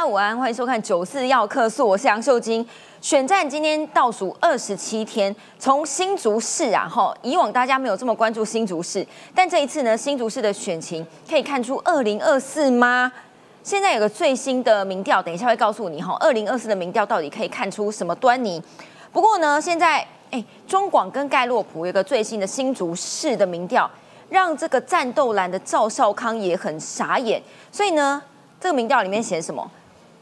家午安，欢迎收看《九四要客诉》，我是杨秀晶。选战今天倒数二十七天，从新竹市啊，哈，以往大家没有这么关注新竹市，但这一次呢，新竹市的选情可以看出二零二四吗？现在有个最新的民调，等一下会告诉你哈，二零二四的民调到底可以看出什么端倪？不过呢，现在哎，中广跟盖洛普有个最新的新竹市的民调，让这个战斗蓝的赵少康也很傻眼，所以呢，这个民调里面写什么？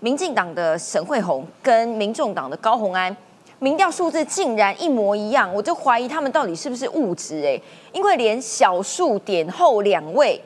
民进党的沈惠宏跟民众党的高虹安，民调数字竟然一模一样，我就怀疑他们到底是不是误植哎，因为连小数点后两位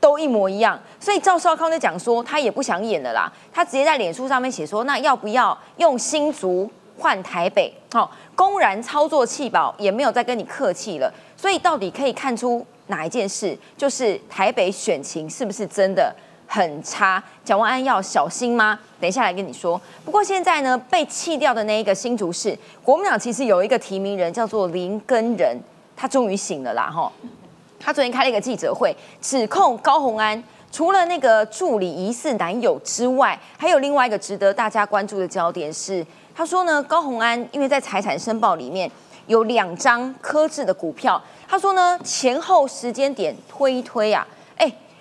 都一模一样，所以赵少康就讲说他也不想演了啦，他直接在脸书上面写说，那要不要用新竹换台北？好，公然操作弃保，也没有再跟你客气了，所以到底可以看出哪一件事，就是台北选情是不是真的？很差，蒋万安要小心吗？等一下来跟你说。不过现在呢，被弃掉的那一个新竹市国民党其实有一个提名人叫做林根仁，他终于醒了啦！哈，他昨天开了一个记者会，指控高虹安除了那个助理疑似男友之外，还有另外一个值得大家关注的焦点是，他说呢，高虹安因为在财产申报里面有两张科制的股票，他说呢，前后时间点推一推啊。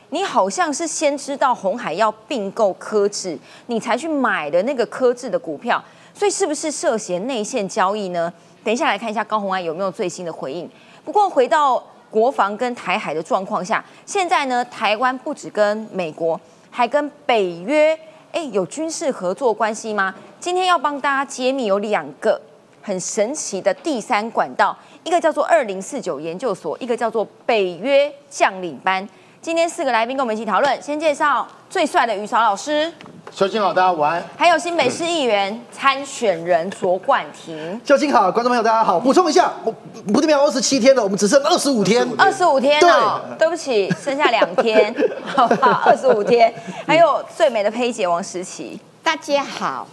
你好像是先知道红海要并购科智，你才去买的那个科智的股票，所以是不是涉嫌内线交易呢？等一下来看一下高红安有没有最新的回应。不过回到国防跟台海的状况下，现在呢，台湾不止跟美国，还跟北约，哎，有军事合作关系吗？今天要帮大家揭秘有两个很神奇的第三管道，一个叫做二零四九研究所，一个叫做北约将领班。今天四个来宾跟我们一起讨论，先介绍最帅的于韶老师，秀清好，大家晚安。还有新北市议员参选人卓冠廷，秀清好，观众朋友大家好。补充一下，我不代表二十七天了，我们只剩二十五天，二十五天哦，对不起，剩下两天，好好，二十五天。还有最美的佩姐王时琪，大家好。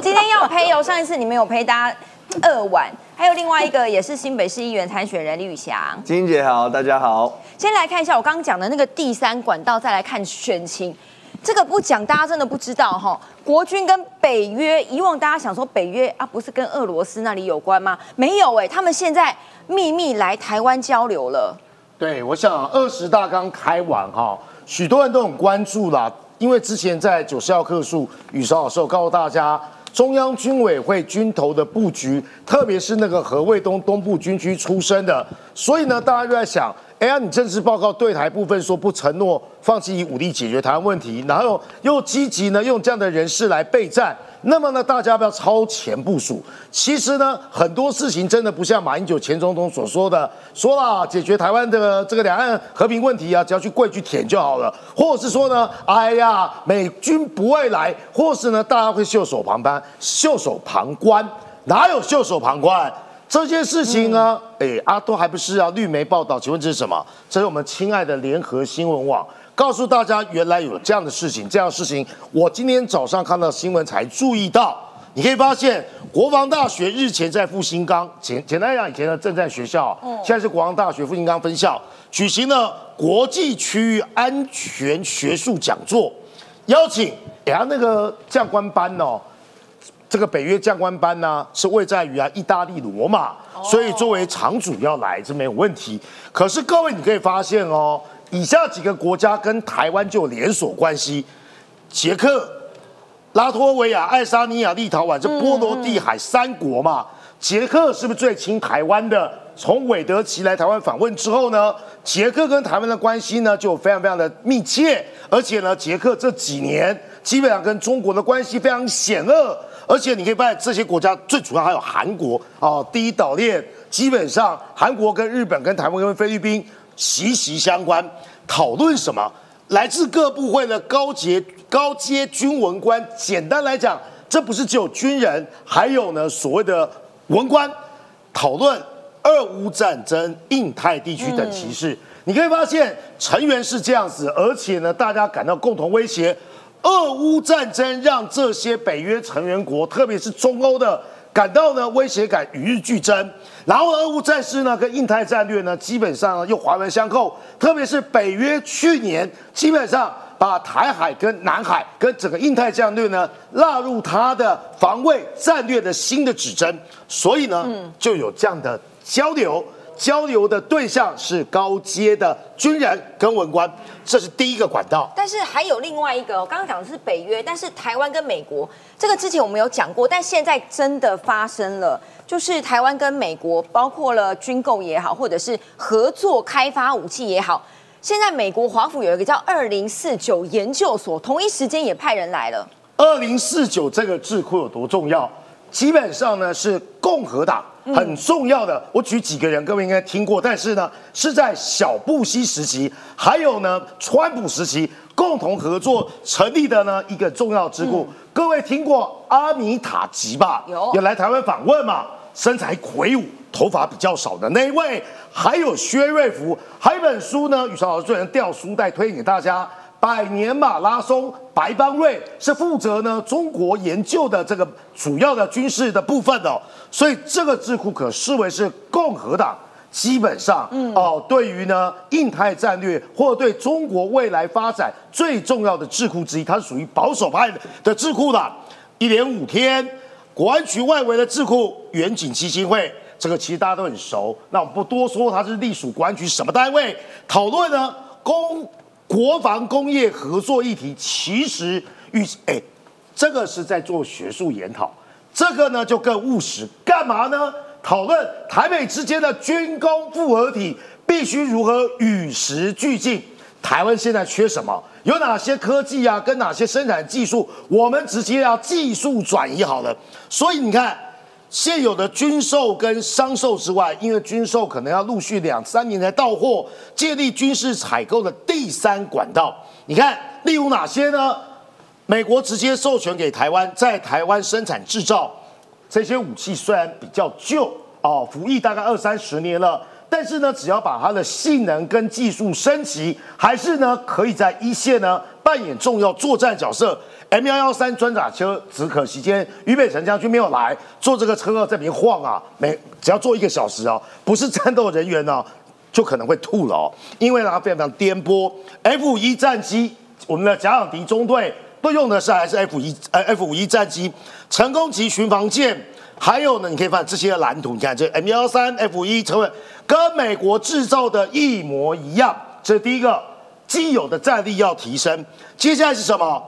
今天要陪哦，上一次你们有陪大家二晚，还有另外一个也是新北市议员参选人李宇翔，金姐好，大家好。先来看一下我刚刚讲的那个第三管道，再来看选情。这个不讲，大家真的不知道哈。国军跟北约，以往大家想说北约啊，不是跟俄罗斯那里有关吗？没有哎，他们现在秘密来台湾交流了。对，我想二十大刚开完哈，许多人都很关注啦，因为之前在九十号课数，雨少的时候告诉大家。中央军委会军头的布局，特别是那个何卫东东部军区出身的，所以呢，大家就在想，哎呀，你政治报告对台部分说不承诺放弃以武力解决台湾问题，然后又积极呢用这样的人士来备战。那么呢，大家不要超前部署。其实呢，很多事情真的不像马英九前总统所说的，说了解决台湾的这个两岸和平问题啊，只要去跪去舔就好了，或者是说呢，哎呀，美军不会来，或是呢，大家会袖手旁观，袖手旁观，哪有袖手旁观？这件事情呢，哎，阿多还不是啊？绿媒报道，请问这是什么？这是我们亲爱的联合新闻网。告诉大家，原来有这样的事情，这样的事情，我今天早上看到新闻才注意到。你可以发现，国防大学日前在复兴岗，简简单讲，以前呢正在学校，现在是国防大学复兴岗分校，举行了国际区域安全学术讲座，邀请，哎呀，那个教官班哦，这个北约将官班呢，是位在于啊意大利罗马，所以作为场主要来，这没有问题。可是各位，你可以发现哦。以下几个国家跟台湾就有连锁关系：捷克、拉脱维亚、爱沙尼亚、立陶宛，这波罗的海三国嘛。捷克是不是最亲台湾的？从韦德奇来台湾访问之后呢，捷克跟台湾的关系呢就非常非常的密切。而且呢，捷克这几年基本上跟中国的关系非常险恶。而且你可以发现，这些国家最主要还有韩国啊，第一岛链基本上韩国跟日本、跟台湾、跟菲律宾。息息相关，讨论什么？来自各部会的高阶高阶军文官，简单来讲，这不是只有军人，还有呢所谓的文官，讨论俄乌战争、印太地区等歧视。你可以发现成员是这样子，而且呢，大家感到共同威胁。俄乌战争让这些北约成员国，特别是中欧的。感到呢威胁感与日俱增，然后俄乌战事呢跟印太战略呢基本上又环环相扣，特别是北约去年基本上把台海跟南海跟整个印太战略呢纳入他的防卫战略的新的指针，所以呢，就有这样的交流。交流的对象是高阶的军人跟文官，这是第一个管道。但是还有另外一个，我刚刚讲的是北约，但是台湾跟美国这个之前我们有讲过，但现在真的发生了，就是台湾跟美国包括了军购也好，或者是合作开发武器也好，现在美国华府有一个叫二零四九研究所，同一时间也派人来了。二零四九这个智库有多重要？基本上呢是共和党。很重要的，我举几个人，各位应该听过，但是呢，是在小布希时期，还有呢，川普时期共同合作成立的呢一个重要智库。各位听过阿米塔吉吧？有，有来台湾访问嘛？身材魁梧，头发比较少的那一位，还有薛瑞福，还有一本书呢，宇超老师最近掉书袋推荐给大家。百年马拉松，白邦瑞是负责呢中国研究的这个主要的军事的部分的，所以这个智库可视为是共和党基本上哦，对于呢印太战略或对中国未来发展最重要的智库之一，它是属于保守派的智库的。一连五天，国安局外围的智库远景基金会，这个其实大家都很熟，那我们不多说，它是隶属国安局什么单位？讨论呢公。国防工业合作议题，其实与哎，这个是在做学术研讨，这个呢就更务实，干嘛呢？讨论台美之间的军工复合体必须如何与时俱进，台湾现在缺什么？有哪些科技啊？跟哪些生产技术？我们直接要技术转移好了。所以你看。现有的军售跟商售之外，因为军售可能要陆续两三年才到货，建立军事采购的第三管道。你看，例如哪些呢？美国直接授权给台湾，在台湾生产制造这些武器，虽然比较旧哦，服役大概二三十年了，但是呢，只要把它的性能跟技术升级，还是呢可以在一线呢扮演重要作战角色。M 幺幺三装甲车只可惜间俞北辰将军没有来，坐这个车在边晃啊，每只要坐一个小时哦，不是战斗人员呢，就可能会吐了哦，因为呢它非常非常颠簸。F 五一战机，我们的甲场敌中队都用的是还是 F 一呃 F 五一战机，成功级巡防舰，还有呢，你可以看这些蓝图，你看这 M 幺三 F 一成为跟美国制造的一模一样，这是第一个既有的战力要提升，接下来是什么？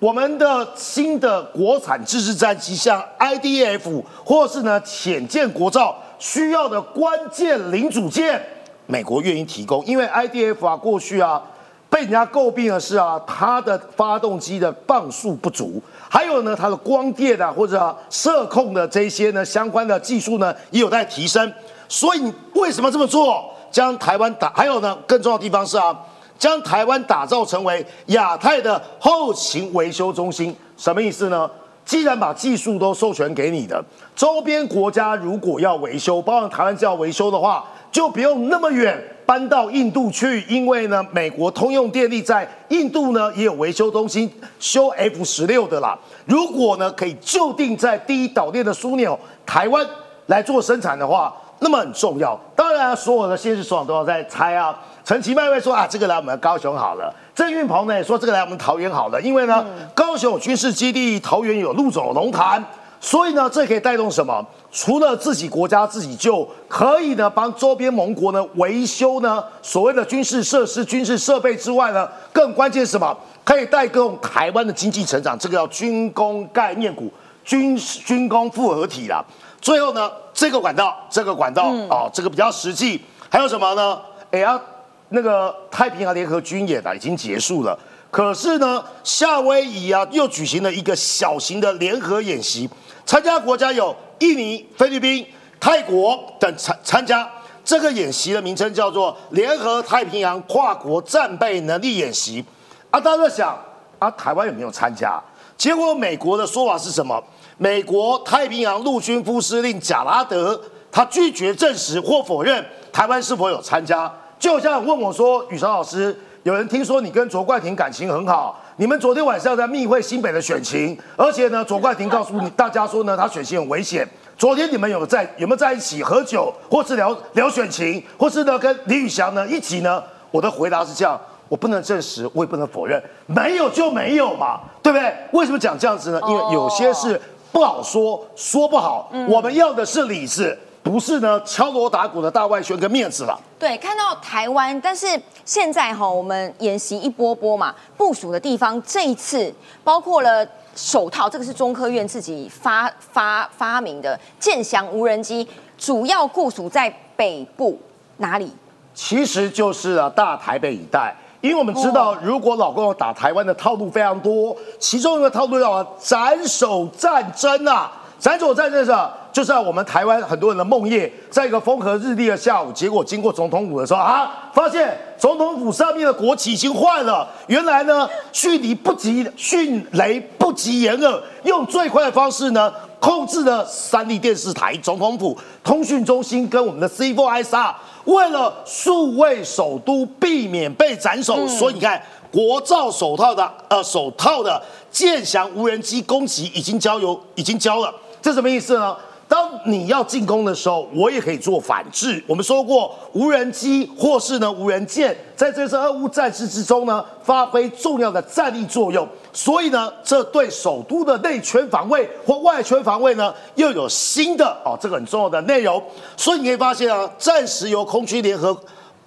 我们的新的国产自制战机，像 IDF 或是呢浅舰国造需要的关键零组件，美国愿意提供。因为 IDF 啊，过去啊被人家诟病的是啊，它的发动机的磅数不足，还有呢它的光电啊或者射控的这些呢相关的技术呢也有待提升。所以为什么这么做？将台湾打，还有呢更重要的地方是啊。将台湾打造成为亚太的后勤维修中心，什么意思呢？既然把技术都授权给你的，周边国家如果要维修，包括台湾要维修的话，就不用那么远搬到印度去，因为呢，美国通用电力在印度呢也有维修中心，修 F 十六的啦。如果呢可以就定在第一岛链的枢纽台湾来做生产的话，那么很重要。当然，所有的现实首长都要在猜啊。陈其迈会说啊，这个来我们高雄好了。郑运鹏呢也说这个来我们桃园好了，因为呢高雄有军事基地，桃园有陆总龙潭，所以呢这可以带动什么？除了自己国家自己就可以呢帮周边盟国呢维修呢所谓的军事设施、军事设备之外呢，更关键是什么？可以带动台湾的经济成长。这个叫军工概念股、军军工复合体啦。最后呢，这个管道，这个管道啊，这个比较实际。还有什么呢？哎呀。那个太平洋联合军演啊已经结束了，可是呢，夏威夷啊又举行了一个小型的联合演习，参加国家有印尼、菲律宾、泰国等参参加。这个演习的名称叫做联合太平洋跨国战备能力演习。啊，大家在想啊，台湾有没有参加？结果美国的说法是什么？美国太平洋陆军副司令贾拉德他拒绝证实或否认台湾是否有参加。就像问我说：“宇超老师，有人听说你跟卓冠廷感情很好，你们昨天晚上在密会新北的选情，而且呢，卓冠廷告诉你大家说呢，他选情很危险。昨天你们有在有没有在一起喝酒，或是聊聊选情，或是呢跟李宇翔呢一起呢？”我的回答是这样：我不能证实，我也不能否认，没有就没有嘛，对不对？为什么讲这样子呢？因为有些事不好说，说不好。我们要的是理智，不是呢敲锣打鼓的大外宣跟面子了。对，看到台湾，但是现在哈，我们演习一波波嘛，部署的地方这一次包括了手套，这个是中科院自己发发发明的剑翔无人机，主要部署在北部哪里？其实就是啊，大台北一带，因为我们知道，如果老公要打台湾的套路非常多，其中一个套路叫斩首战争啊，斩首战争是吧？就是我们台湾很多人的梦魇，在一个风和日丽的下午，结果经过总统府的时候啊，发现总统府上面的国旗已经换了。原来呢，迅雷不及迅雷不及掩耳，用最快的方式呢，控制了三立电视台、总统府、通讯中心跟我们的 C4ISR。为了数位首都避免被斩首，所以你看，国造手套的呃手套的剑翔无人机攻击已经交由已经交了，这什么意思呢？当你要进攻的时候，我也可以做反制。我们说过，无人机或是呢无人舰，在这次俄乌战事之中呢，发挥重要的战力作用。所以呢，这对首都的内圈防卫或外圈防卫呢，又有新的哦，这个很重要的内容。所以你可以发现啊，暂时由空军联合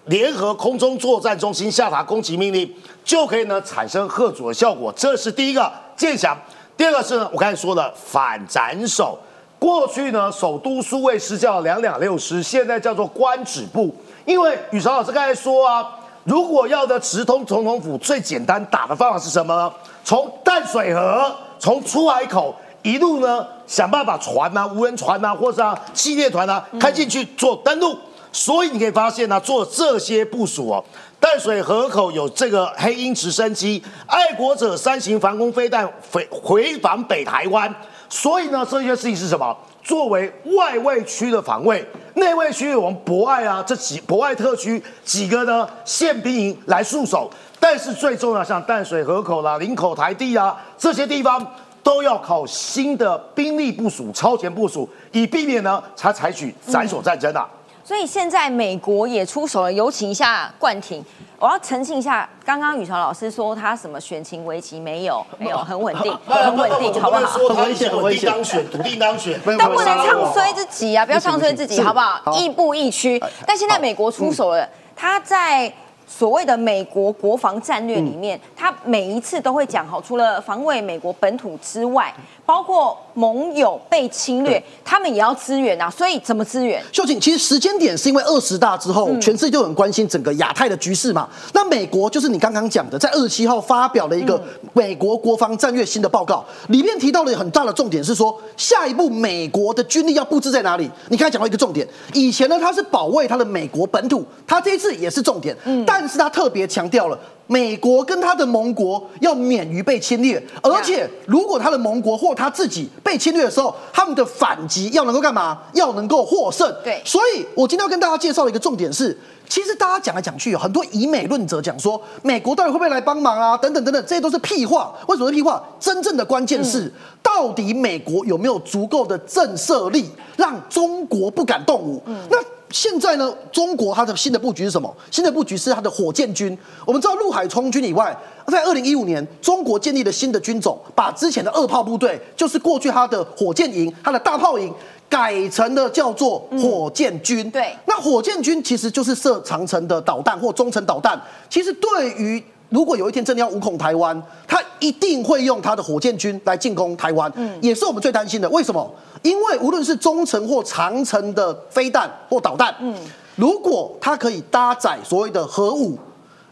联合空中作战中心下达攻击命令，就可以呢产生贺阻的效果。这是第一个剑翔。第二个是呢，我刚才说的反斩首。过去呢，首都数位师叫两两六师，现在叫做官指部。因为宇潮老师刚才说啊，如果要的直通总统府，最简单打的方法是什么呢？从淡水河，从出海口一路呢，想办法船啊、无人船啊，或者啊气列团啊开进去做登陆。所以你可以发现呢，做这些部署哦，淡水河口有这个黑鹰直升机、爱国者三型防空飞弹回回防北台湾。所以呢，这些事情是什么？作为外卫区的防卫，内卫区我们博爱啊，这几博爱特区几个呢宪兵营来驻守。但是最重要，像淡水河口啦、林口台地啊这些地方，都要靠新的兵力部署、超前部署，以避免呢才采取斩首战争啊。所以现在美国也出手了，有请一下冠廷。我要澄清一下，刚刚宇潮老师说他什么选情危机没有，没有很稳定，很稳定，好不好？很危险，很危险，当选，笃定当选，但不能唱衰自己啊！不要唱衰自己，好不好？亦步亦趋。但现在美国出手了，他在。所谓的美国国防战略里面，他每一次都会讲好，除了防卫美国本土之外，包括盟友被侵略，他们也要支援啊。所以怎么支援？秀琴，其实时间点是因为二十大之后，全世界就很关心整个亚太的局势嘛。那美国就是你刚刚讲的，在二十七号发表了一个美国国防战略新的报告，里面提到了很大的重点是说，下一步美国的军力要布置在哪里？你刚才讲到一个重点，以前呢，它是保卫它的美国本土，它这一次也是重点，嗯。但是他特别强调了，美国跟他的盟国要免于被侵略，而且如果他的盟国或他自己被侵略的时候，他们的反击要能够干嘛？要能够获胜。对，所以我今天要跟大家介绍的一个重点是，其实大家讲来讲去，很多以美论者讲说，美国到底会不会来帮忙啊？等等等等，这些都是屁话。为什么是屁话？真正的关键是，到底美国有没有足够的震慑力，让中国不敢动武？那。现在呢，中国它的新的布局是什么？新的布局是它的火箭军。我们知道陆海空军以外，在二零一五年，中国建立了新的军种，把之前的二炮部队，就是过去它的火箭营、它的大炮营，改成了叫做火箭军。对，那火箭军其实就是射长城的导弹或中程导弹。其实对于如果有一天真的要无恐台湾，他一定会用他的火箭军来进攻台湾，嗯，也是我们最担心的。为什么？因为无论是中程或长程的飞弹或导弹，嗯，如果它可以搭载所谓的核武，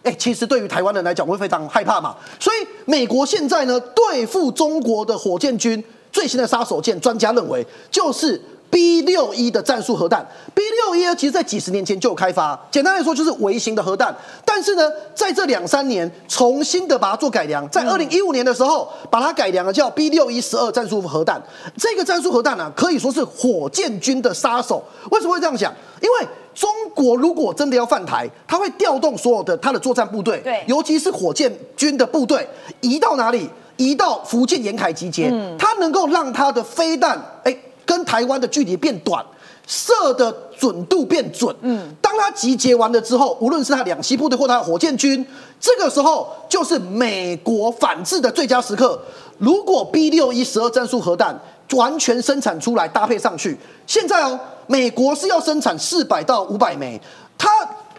哎，其实对于台湾人来讲会非常害怕嘛。所以美国现在呢，对付中国的火箭军最新的杀手锏，专家认为就是。B 六一的战术核弹，B 六一其实在几十年前就有开发，简单来说就是微型的核弹。但是呢，在这两三年重新的把它做改良，在二零一五年的时候把它改良了，叫 B 六一十二战术核弹。这个战术核弹呢，可以说是火箭军的杀手。为什么会这样想？因为中国如果真的要犯台，他会调动所有的他的作战部队，对，尤其是火箭军的部队，移到哪里？移到福建沿海集结，它能够让它的飞弹，哎。跟台湾的距离变短，射的准度变准。嗯，当它集结完了之后，无论是它两栖部队或它的火箭军，这个时候就是美国反制的最佳时刻。如果 B 六一十二战术核弹完全生产出来搭配上去，现在哦，美国是要生产四百到五百枚，它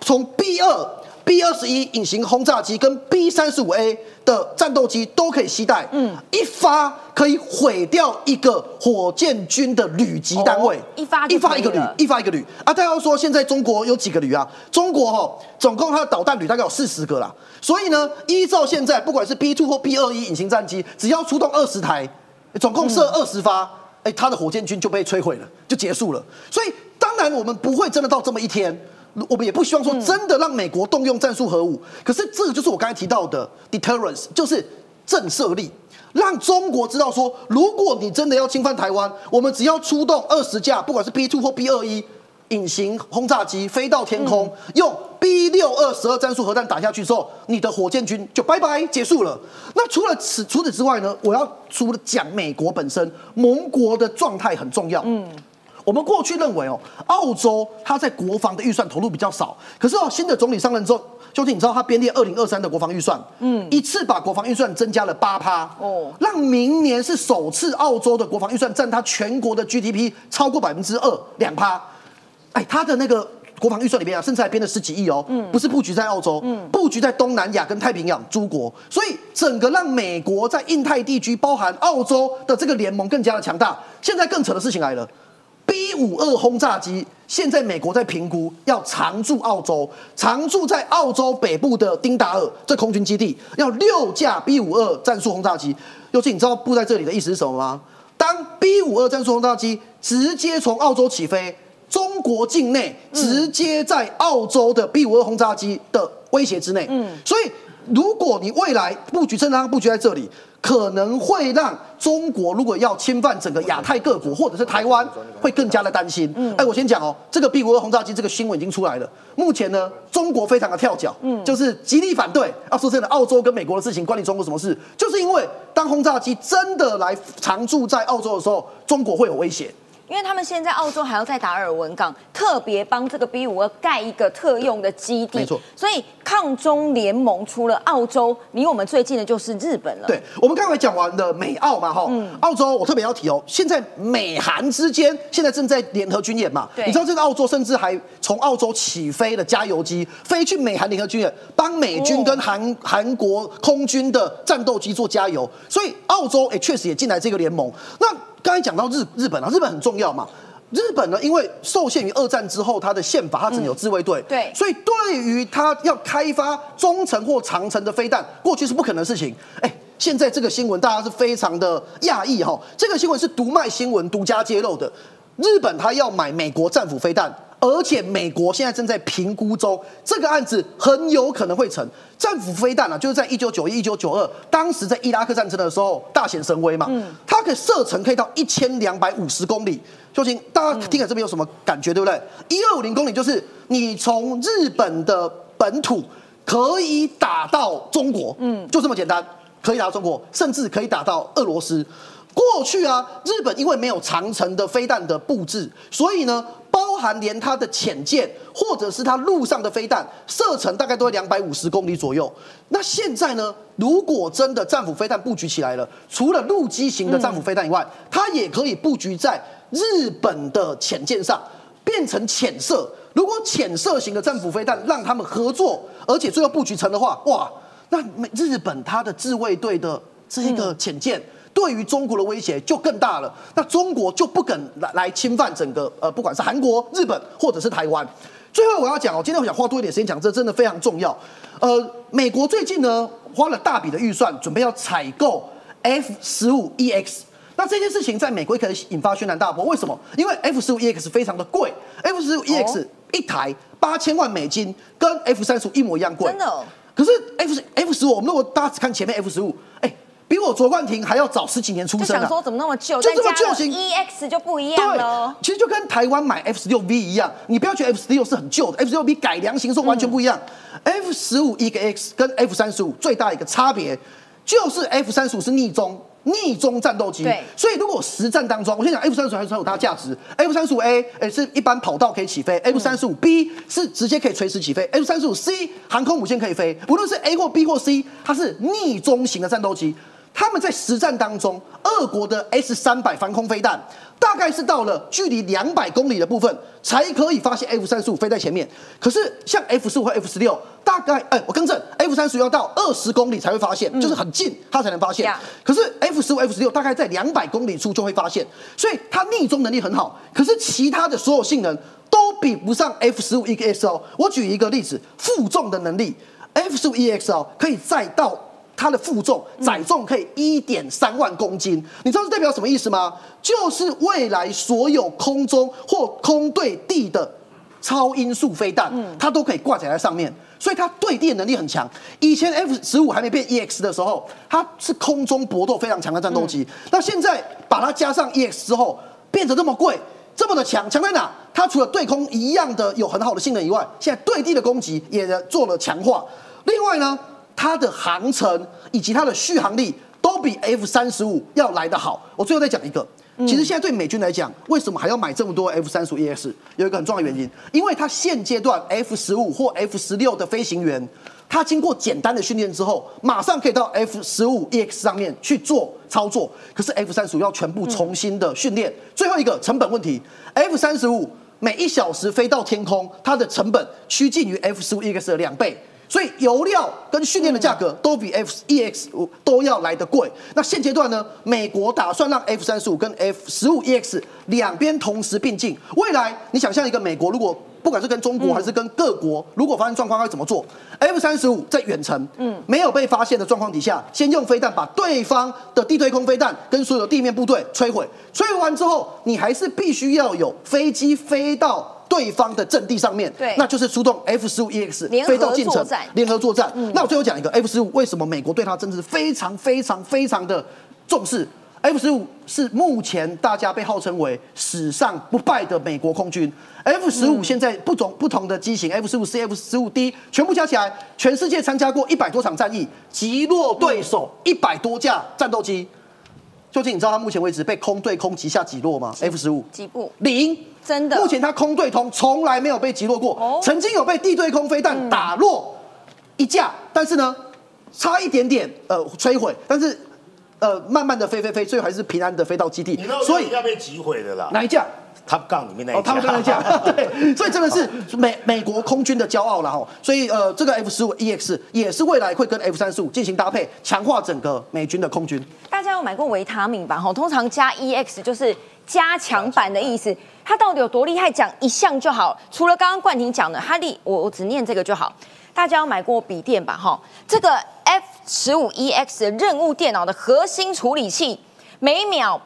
从 B 二。B 二十一隐形轰炸机跟 B 三十五 A 的战斗机都可以携带，嗯，一发可以毁掉一个火箭军的旅级单位，一发一发一个旅，一发一个旅。啊，大家说现在中国有几个旅啊？中国哈，总共它的导弹旅大概有四十个啦。所以呢，依照现在不管是 B two 或 B 二一隐形战机，只要出动二十台，总共射二十发，哎，它的火箭军就被摧毁了，就结束了。所以当然我们不会真的到这么一天。我们也不希望说真的让美国动用战术核武，可是这个就是我刚才提到的 deterrence，就是震慑力，让中国知道说，如果你真的要侵犯台湾，我们只要出动二十架，不管是 B two 或 B 二一隐形轰炸机飞到天空，用 B 六二十二战术核弹打下去之后，你的火箭军就拜拜结束了。那除了此除此之外呢，我要除了讲美国本身，盟国的状态很重要。嗯。我们过去认为哦，澳洲它在国防的预算投入比较少，可是哦，新的总理上任之后，究竟你知道他编列二零二三的国防预算，嗯，一次把国防预算增加了八趴，哦，让明年是首次澳洲的国防预算占它全国的 GDP 超过百分之二两趴，哎，他的那个国防预算里面啊，甚至还编了十几亿哦，嗯，不是布局在澳洲，嗯，布局在东南亚跟太平洋诸国，所以整个让美国在印太地区，包含澳洲的这个联盟更加的强大。现在更扯的事情来了。B 五二轰炸机现在美国在评估要常驻澳洲，常驻在澳洲北部的丁达尔这空军基地，要六架 B 五二战术轰炸机。尤其你知道布在这里的意思是什么吗？当 B 五二战术轰炸机直接从澳洲起飞，中国境内直接在澳洲的 B 五二轰炸机的威胁之内。嗯，所以如果你未来布局，正当布局在这里。可能会让中国如果要侵犯整个亚太各国，或者是台湾，会更加的担心。嗯，哎，我先讲哦，这个 B 五二轰炸机这个新闻已经出来了。目前呢，中国非常的跳脚，嗯，就是极力反对。要说真的，澳洲跟美国的事情关你中国什么事？就是因为当轰炸机真的来常驻在澳洲的时候，中国会有威胁。因为他们现在澳洲还要在达尔文港特别帮这个 B 五二盖一个特用的基地，没错。所以抗中联盟除了澳洲，离我们最近的就是日本了。对，我们刚才讲完了美澳嘛，哈，澳洲我特别要提哦，现在美韩之间现在正在联合军演嘛，你知道这个澳洲甚至还从澳洲起飞的加油机飞去美韩联合军演，帮美军跟韩韩国空军的战斗机做加油，所以澳洲哎确实也进来这个联盟。那刚才讲到日日本啊，日本很重要嘛。日本呢，因为受限于二战之后它的宪法，它只能有自卫队，对，所以对于它要开发中程或长程的飞弹，过去是不可能的事情。哎，现在这个新闻大家是非常的讶异哈。这个新闻是独卖新闻独家揭露的，日本它要买美国战斧飞弹。而且美国现在正在评估中，这个案子很有可能会成。战斧飞弹啊，就是在一九九一、一九九二，当时在伊拉克战争的时候大显神威嘛。嗯，它可以射程可以到一千两百五十公里。究竟大家听了这边有什么感觉，对不对？一二五零公里就是你从日本的本土可以打到中国，嗯，就这么简单，可以打到中国，甚至可以打到俄罗斯。过去啊，日本因为没有长城的飞弹的布置，所以呢。包含连它的潜舰，或者是它陆上的飞弹，射程大概都在两百五十公里左右。那现在呢？如果真的战斧飞弹布局起来了，除了陆基型的战斧飞弹以外，它也可以布局在日本的潜舰上，变成潜射。如果潜射型的战斧飞弹让他们合作，而且最后布局成的话，哇，那日本它的自卫队的这一个潜舰。对于中国的威胁就更大了，那中国就不敢来来侵犯整个呃，不管是韩国、日本或者是台湾。最后我要讲哦，今天我想花多一点时间讲，这真的非常重要。呃，美国最近呢花了大笔的预算，准备要采购 F 十五 EX。那这件事情在美国可能引发轩然大波，为什么？因为 F 十五 EX 非常的贵，F 十五 EX 一台八千万美金，跟 F 三十五一模一样贵。真的？可是 F F 十五，我们如果大家只看前面 F 十五，哎。比我卓冠廷还要早十几年出生啊！想说怎么那么旧？就这么旧型，EX 就不一样了。其实就跟台湾买 F 十六 V 一样，你不要觉得 F 十六是很旧的，F 十六 V 改良型是完全不一样。F 十五一个 X 跟 F 三十五最大一个差别就是 F 三十五是逆中逆中战斗机。对所以如果实战当中，我先讲 F 三十五还是有它的价值。F 三十五 A 诶是一般跑道可以起飞，F 三十五 B 是直接可以垂直起飞，F 三十五 C 航空母舰可以飞。无论是 A 或 B 或 C，它是逆中型的战斗机。他们在实战当中，俄国的 S 三百防空飞弹大概是到了距离两百公里的部分，才可以发现 F 三十五飞在前面。可是像 F 十五和 F 十六，大概哎，我更正，F 三十五要到二十公里才会发现，就是很近它才能发现。可是 F 十五、F 十六大概在两百公里处就会发现，所以它逆中能力很好。可是其他的所有性能都比不上 F 十五 EX 哦。我举一个例子，负重的能力，F 十五 EX 哦可以载到。它的负重载重可以一点三万公斤，你知道这代表什么意思吗？就是未来所有空中或空对地的超音速飞弹，它都可以挂载在上面，所以它对地的能力很强。以前 F 十五还没变 EX 的时候，它是空中搏斗非常强的战斗机。那现在把它加上 EX 之后，变得这么贵，这么的强，强在哪？它除了对空一样的有很好的性能以外，现在对地的攻击也做了强化。另外呢，它的航程以及它的续航力都比 F 三十五要来得好。我最后再讲一个，其实现在对美军来讲，为什么还要买这么多 F 三十五 EX？有一个很重要的原因，因为它现阶段 F 十五或 F 十六的飞行员，他经过简单的训练之后，马上可以到 F 十五 EX 上面去做操作。可是 F 三十五要全部重新的训练。最后一个成本问题，F 三十五每一小时飞到天空，它的成本趋近于 F 十五 EX 的两倍。所以油料跟训练的价格都比 F EX 都要来得贵。那现阶段呢，美国打算让 F 三十五跟 F 十五 EX 两边同时并进。未来你想象一个美国，如果不管是跟中国还是跟各国，如果发生状况，会怎么做？F 三十五在远程，嗯，没有被发现的状况底下，先用飞弹把对方的地对空飞弹跟所有的地面部队摧毁。摧毁完之后，你还是必须要有飞机飞到。对方的阵地上面，对那就是出动 F 十五 EX 联合飞到近程作战联合作战。那我最后讲一个 F 十五，为什么美国对它真的是非常非常非常的重视？F 十五是目前大家被号称为史上不败的美国空军。F 十五现在不同不同的机型，F 十五 C、F 十五 D 全部加起来，全世界参加过一百多场战役，击落对手一百多架战斗机。究竟你知道它目前为止被空对空击下击落吗？F 十五几步零。真的目前它空对空从来没有被击落过，哦曾经有被地对空飞弹打落一架，但是呢，差一点点呃摧毁，但是呃慢慢的飞飞飞，最后还是平安的飞到基地所以要被击毁的啦。哪一架？Top Gun 里面那一哦，他们刚才架，对，所以真的是美美国空军的骄傲了哈。所以呃，这个 F 十五 EX 也是未来会跟 F 三十五进行搭配，强化整个美军的空军。大家有买过维他命吧？哈，通常加 EX 就是加强版的意思。它到底有多厉害？讲一项就好。除了刚刚冠廷讲的，它厉，我我只念这个就好。大家有买过笔电吧？哈，这个 F 十五 EX 的任务电脑的核心处理器，每秒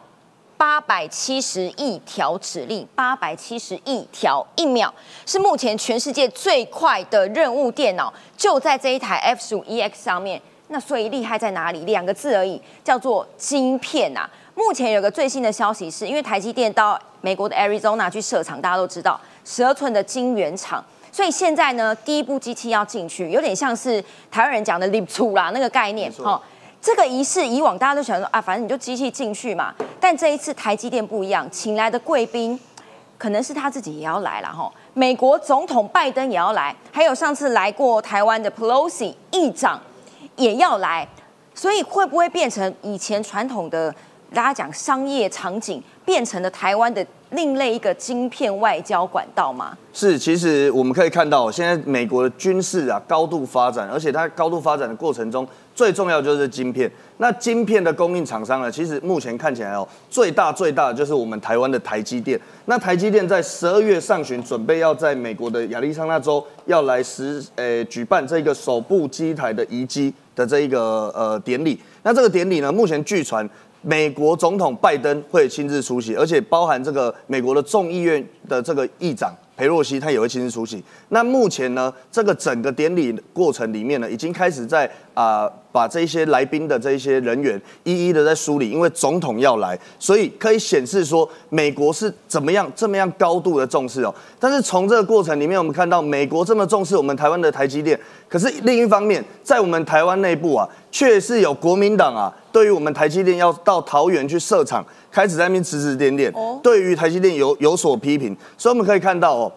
八百七十亿条指令，八百七十亿条一秒，是目前全世界最快的任务电脑，就在这一台 F 十五 EX 上面。那所以厉害在哪里？两个字而已，叫做晶片啊。目前有个最新的消息是，因为台积电到美国的 Arizona 去设厂，大家都知道十二寸的晶圆厂，所以现在呢，第一部机器要进去，有点像是台湾人讲的 “lip 出”啦那个概念哦。这个仪式以往大家都喜欢说啊，反正你就机器进去嘛。但这一次台积电不一样，请来的贵宾可能是他自己也要来了哈。美国总统拜登也要来，还有上次来过台湾的 Pelosi 议长也要来，所以会不会变成以前传统的大家讲商业场景，变成了台湾的另类一个晶片外交管道吗？是，其实我们可以看到，现在美国的军事啊高度发展，而且它高度发展的过程中，最重要就是晶片。那晶片的供应厂商呢，其实目前看起来哦，最大最大的就是我们台湾的台积电。那台积电在十二月上旬准备要在美国的亚利桑那州要来实呃举办这个首部机台的移机的这一个呃典礼。那这个典礼呢，目前据传。美国总统拜登会亲自出席，而且包含这个美国的众议院的这个议长裴洛西，他也会亲自出席。那目前呢，这个整个典礼过程里面呢，已经开始在啊、把这些来宾的这些人员一一的在梳理，因为总统要来，所以可以显示说美国是怎么样这么样高度的重视哦。但是从这个过程里面，我们看到美国这么重视我们台湾的台积电，可是另一方面，在我们台湾内部啊，却是有国民党啊。对于我们台积电要到桃园去设厂，开始在那边指指点点，对于台积电有有所批评，所以我们可以看到哦。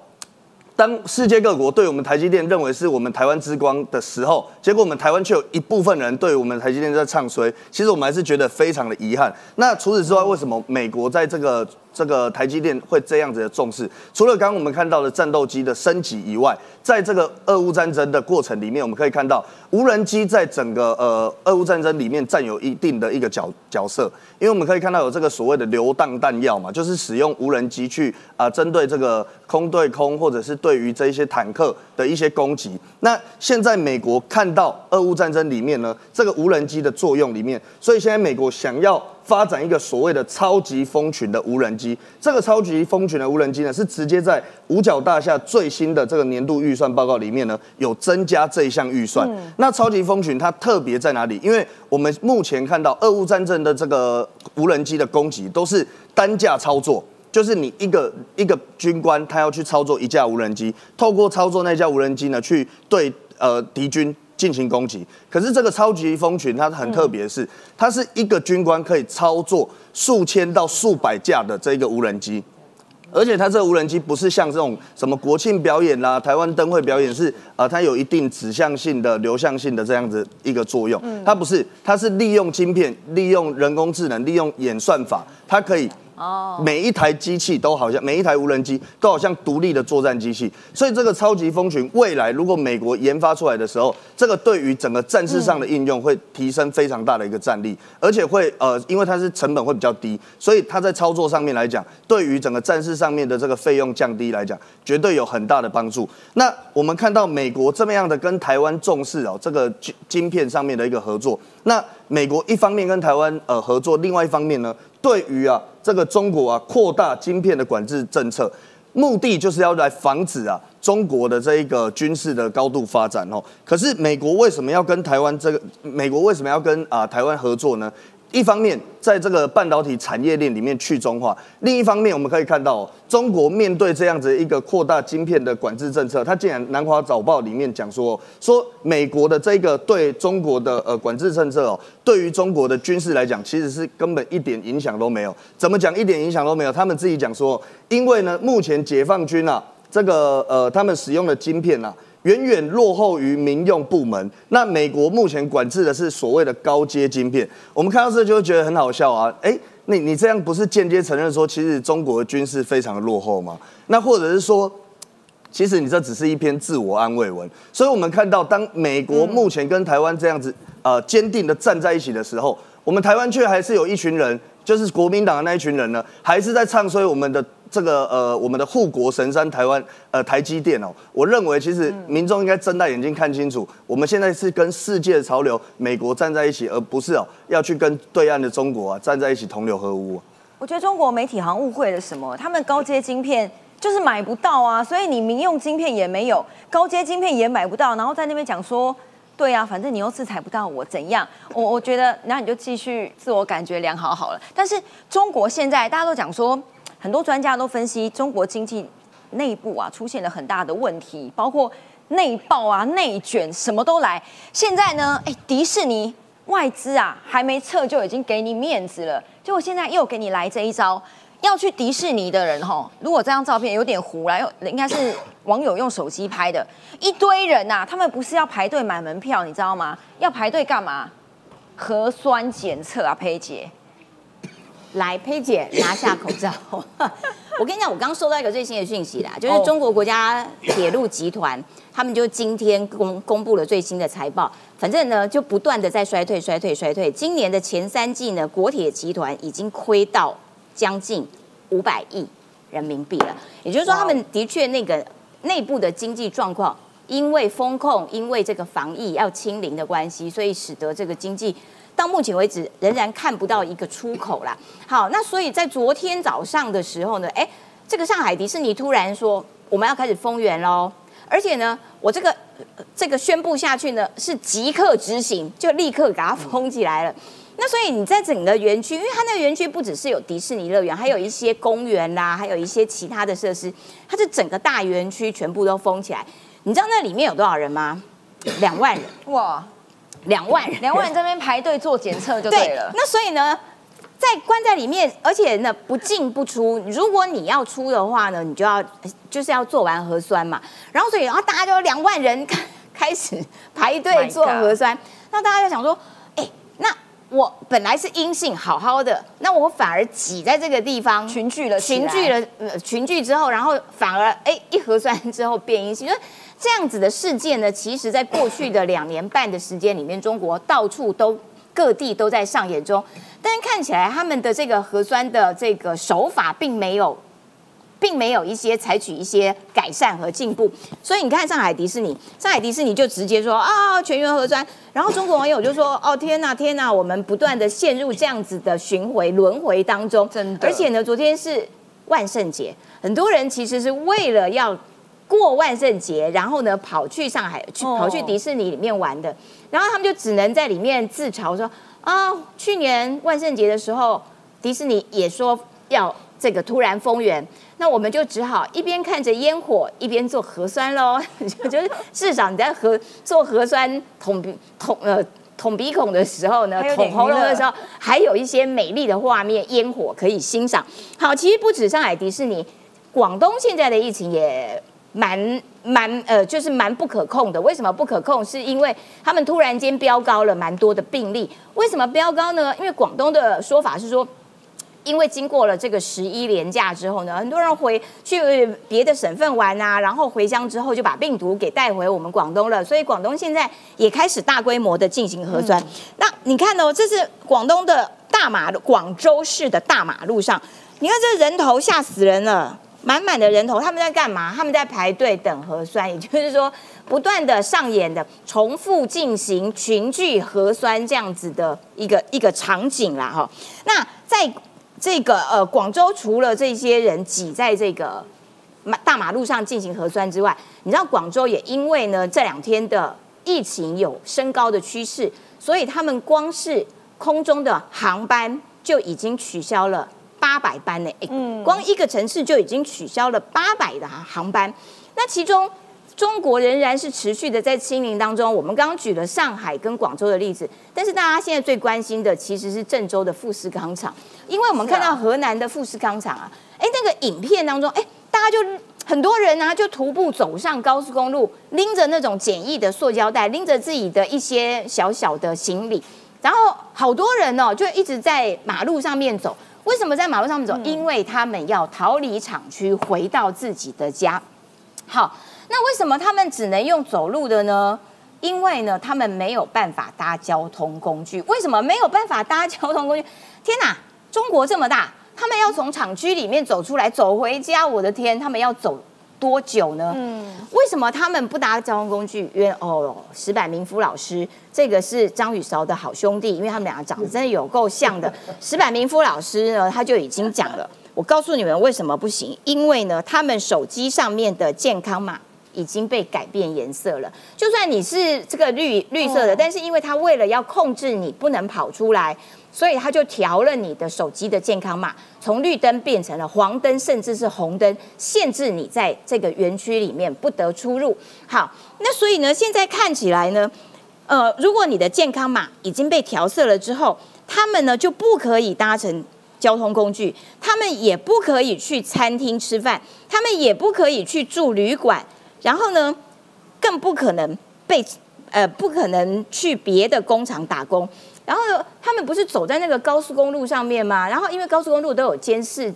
当世界各国对我们台积电认为是我们台湾之光的时候，结果我们台湾却有一部分人对我们台积电在唱衰，其实我们还是觉得非常的遗憾。那除此之外，为什么美国在这个这个台积电会这样子的重视？除了刚刚我们看到的战斗机的升级以外，在这个俄乌战争的过程里面，我们可以看到无人机在整个呃俄乌战争里面占有一定的一个角角色，因为我们可以看到有这个所谓的流荡弹药嘛，就是使用无人机去啊针对这个空对空或者是对于这一些坦克的一些攻击。那现在美国看到俄乌战争里面呢，这个无人机的作用里面，所以现在美国想要。发展一个所谓的超级蜂群的无人机，这个超级蜂群的无人机呢，是直接在五角大厦最新的这个年度预算报告里面呢，有增加这一项预算。那超级蜂群它特别在哪里？因为我们目前看到俄乌战争的这个无人机的攻击都是单架操作，就是你一个一个军官他要去操作一架无人机，透过操作那架无人机呢，去对呃敌军。进行攻击，可是这个超级蜂群它很特别的是，它是一个军官可以操作数千到数百架的这个无人机，而且它这个无人机不是像这种什么国庆表演啦、台湾灯会表演，是呃它有一定指向性的、流向性的这样子一个作用，它不是，它是利用晶片、利用人工智能、利用演算法，它可以。哦，每一台机器都好像每一台无人机都好像独立的作战机器，所以这个超级蜂群未来如果美国研发出来的时候，这个对于整个战事上的应用会提升非常大的一个战力，而且会呃，因为它是成本会比较低，所以它在操作上面来讲，对于整个战事上面的这个费用降低来讲，绝对有很大的帮助。那我们看到美国这么样的跟台湾重视哦，这个晶晶片上面的一个合作，那美国一方面跟台湾呃合作，另外一方面呢？对于啊，这个中国啊，扩大晶片的管制政策，目的就是要来防止啊，中国的这一个军事的高度发展哦。可是美国为什么要跟台湾这个？美国为什么要跟啊台湾合作呢？一方面，在这个半导体产业链里面去中化；另一方面，我们可以看到，中国面对这样子一个扩大晶片的管制政策，它竟然《南华早报》里面讲说，说美国的这个对中国的呃管制政策哦，对于中国的军事来讲，其实是根本一点影响都没有。怎么讲一点影响都没有？他们自己讲说，因为呢，目前解放军啊，这个呃，他们使用的晶片啊。远远落后于民用部门。那美国目前管制的是所谓的高阶晶片。我们看到这就会觉得很好笑啊！哎，你你这样不是间接承认说，其实中国的军事非常的落后吗？那或者是说，其实你这只是一篇自我安慰文。所以我们看到，当美国目前跟台湾这样子呃坚定的站在一起的时候，我们台湾却还是有一群人，就是国民党的那一群人呢，还是在唱衰我们的。这个呃，我们的护国神山台湾呃台积电哦，我认为其实民众应该睁大眼睛看清楚，我们现在是跟世界潮流美国站在一起，而不是哦要去跟对岸的中国啊站在一起同流合污。我觉得中国媒体好像误会了什么，他们高阶晶片就是买不到啊，所以你民用晶片也没有，高阶晶片也买不到，然后在那边讲说，对啊，反正你又制裁不到我怎样？我我觉得那你就继续自我感觉良好好了。但是中国现在大家都讲说。很多专家都分析，中国经济内部啊出现了很大的问题，包括内爆啊、内卷，什么都来。现在呢，哎，迪士尼外资啊还没撤就已经给你面子了，结果现在又给你来这一招。要去迪士尼的人哈，如果这张照片有点糊了，又应该是网友用手机拍的，一堆人呐，他们不是要排队买门票，你知道吗？要排队干嘛？核酸检测啊，佩姐。来，佩姐拿下口罩。我跟你讲，我刚收到一个最新的讯息啦，就是中国国家铁路集团，他们就今天公公布了最新的财报。反正呢，就不断的在衰退、衰退、衰退。今年的前三季呢，国铁集团已经亏到将近五百亿人民币了。也就是说，他们的确那个内部的经济状况，因为风控、因为这个防疫要清零的关系，所以使得这个经济。到目前为止，仍然看不到一个出口啦。好，那所以在昨天早上的时候呢，哎，这个上海迪士尼突然说我们要开始封园喽，而且呢，我这个这个宣布下去呢是即刻执行，就立刻给它封起来了。那所以你在整个园区，因为它那个园区不只是有迪士尼乐园，还有一些公园啦，还有一些其他的设施，它是整个大园区全部都封起来。你知道那里面有多少人吗？两万人哇！两万人，两万人这边排队做检测就对了。那所以呢，在关在里面，而且呢不进不出。如果你要出的话呢，你就要就是要做完核酸嘛。然后所以然后大家就两万人开开始排队做核酸。那大家就想说，哎，那我本来是阴性，好好的，那我反而挤在这个地方群聚了，群聚了，呃，群聚之后，然后反而哎一核酸之后变阴性，就是这样子的事件呢。其实，在过去的两年半的时间里面，中国到处都各地都在上演中。但是看起来他们的这个核酸的这个手法并没有，并没有一些采取一些改善和进步。所以你看上海迪士尼，上海迪士尼就直接说啊全员核酸，然后中国网友就说哦天哪天哪，我们不断的陷入这样子的巡回轮回当中，真的。而且呢，昨天是万圣节，很多人其实是为了要过万圣节，然后呢跑去上海去跑去迪士尼里面玩的，然后他们就只能在里面自嘲说。啊，去年万圣节的时候，迪士尼也说要这个突然封园，那我们就只好一边看着烟火，一边做核酸喽。就是至少你在核做核酸捅鼻捅呃捅鼻孔的时候呢，捅喉咙的时候，还有一些美丽的画面烟火可以欣赏。好，其实不止上海迪士尼，广东现在的疫情也。蛮蛮呃，就是蛮不可控的。为什么不可控？是因为他们突然间飙高了蛮多的病例。为什么飙高呢？因为广东的说法是说，因为经过了这个十一连假之后呢，很多人回去别的省份玩啊，然后回乡之后就把病毒给带回我们广东了。所以广东现在也开始大规模的进行核酸。那你看哦，这是广东的大马路，广州市的大马路上，你看这人头吓死人了。满满的人头，他们在干嘛？他们在排队等核酸，也就是说，不断的上演的重复进行群聚核酸这样子的一个一个场景啦，哈。那在这个呃广州，除了这些人挤在这个马大马路上进行核酸之外，你知道广州也因为呢这两天的疫情有升高的趋势，所以他们光是空中的航班就已经取消了。八百班呢？嗯，光一个城市就已经取消了八百的航班。那其中，中国仍然是持续的在清零当中。我们刚刚举了上海跟广州的例子，但是大家现在最关心的其实是郑州的富士康厂，因为我们看到河南的富士康厂啊，哎，那个影片当中，哎，大家就很多人啊，就徒步走上高速公路，拎着那种简易的塑胶袋，拎着自己的一些小小的行李，然后好多人哦，就一直在马路上面走。为什么在马路上面走？因为他们要逃离厂区，回到自己的家。好，那为什么他们只能用走路的呢？因为呢，他们没有办法搭交通工具。为什么没有办法搭交通工具？天哪，中国这么大，他们要从厂区里面走出来，走回家。我的天，他们要走。多久呢？嗯，为什么他们不搭交通工具？因为哦，石柏明夫老师，这个是张雨韶的好兄弟，因为他们两个长得真的有够像的。石柏明夫老师呢，他就已经讲了，我告诉你们为什么不行？因为呢，他们手机上面的健康码已经被改变颜色了。就算你是这个绿绿色的，但是因为他为了要控制你不能跑出来。所以他就调了你的手机的健康码，从绿灯变成了黄灯，甚至是红灯，限制你在这个园区里面不得出入。好，那所以呢，现在看起来呢，呃，如果你的健康码已经被调色了之后，他们呢就不可以搭乘交通工具，他们也不可以去餐厅吃饭，他们也不可以去住旅馆，然后呢，更不可能被呃不可能去别的工厂打工。然后他们不是走在那个高速公路上面吗？然后因为高速公路都有监视、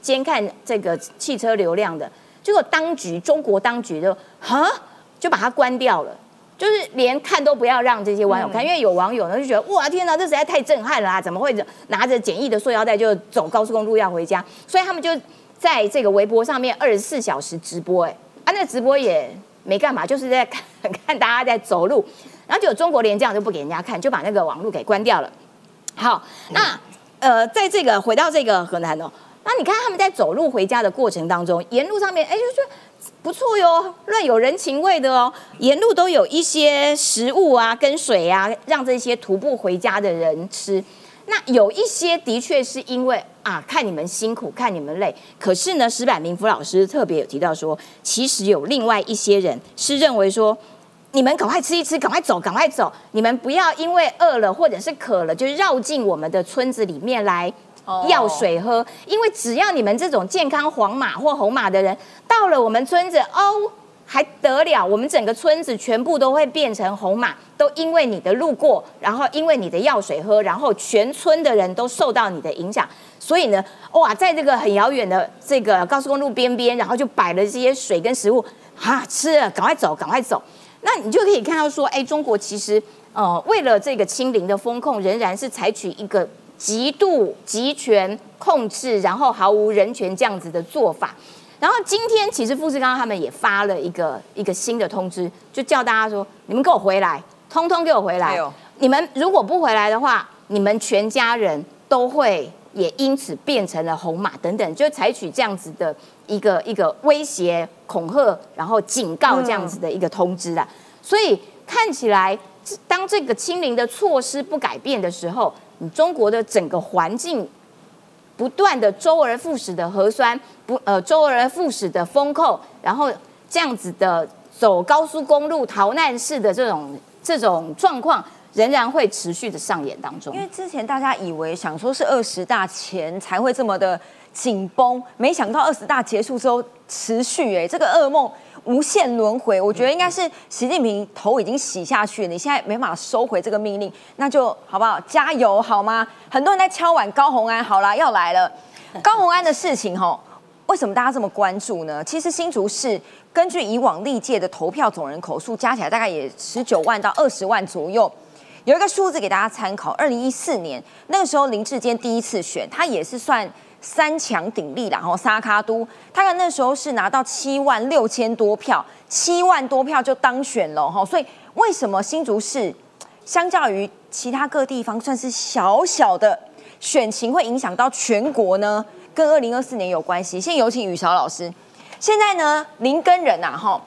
监看这个汽车流量的，结果当局中国当局就哈就把它关掉了，就是连看都不要让这些网友看，因为有网友呢就觉得哇天哪，这实在太震撼了啊！怎么会拿着简易的塑料袋就走高速公路要回家？所以他们就在这个微博上面二十四小时直播，哎啊，那直播也没干嘛，就是在看看大家在走路。然后就中国连这样就不给人家看，就把那个网络给关掉了。好，那呃，在这个回到这个河南哦，那你看他们在走路回家的过程当中，沿路上面哎，就说不错哟，乱有人情味的哦，沿路都有一些食物啊、跟水啊，让这些徒步回家的人吃。那有一些的确是因为啊，看你们辛苦，看你们累。可是呢，石柏明夫老师特别有提到说，其实有另外一些人是认为说。你们赶快吃一吃，赶快走，赶快走！你们不要因为饿了或者是渴了，就绕进我们的村子里面来要水喝。因为只要你们这种健康黄马或红马的人到了我们村子，哦，还得了？我们整个村子全部都会变成红马，都因为你的路过，然后因为你的药水喝，然后全村的人都受到你的影响。所以呢，哇，在这个很遥远的这个高速公路边边，然后就摆了这些水跟食物，哈，吃了，赶快走，赶快走。那你就可以看到说，哎，中国其实呃，为了这个清零的风控，仍然是采取一个极度集权控制，然后毫无人权这样子的做法。然后今天其实富士康他们也发了一个一个新的通知，就叫大家说，你们给我回来，通通给我回来。你们如果不回来的话，你们全家人都会也因此变成了红马等等，就采取这样子的。一个一个威胁、恐吓，然后警告这样子的一个通知啦。所以看起来，当这个清零的措施不改变的时候，你中国的整个环境不断的周而复始的核酸，不呃周而复始的封控，然后这样子的走高速公路逃难式的这种这种状况，仍然会持续的上演当中。因为之前大家以为想说是二十大前才会这么的。紧绷，没想到二十大结束之后持续，哎，这个噩梦无限轮回。我觉得应该是习近平头已经洗下去了，你现在没法收回这个命令，那就好不好？加油好吗？很多人在敲碗高红安，好啦，要来了。高红安的事情，哈，为什么大家这么关注呢？其实新竹市根据以往历届的投票总人口数加起来，大概也十九万到二十万左右。有一个数字给大家参考，二零一四年那个时候林志坚第一次选，他也是算。三强鼎立然后沙卡都，他那时候是拿到七万六千多票，七万多票就当选了哈。所以为什么新竹市相较于其他各地方算是小小的选情，会影响到全国呢？跟二零二四年有关系。先有请雨韶老师。现在呢，林根仁呐哈，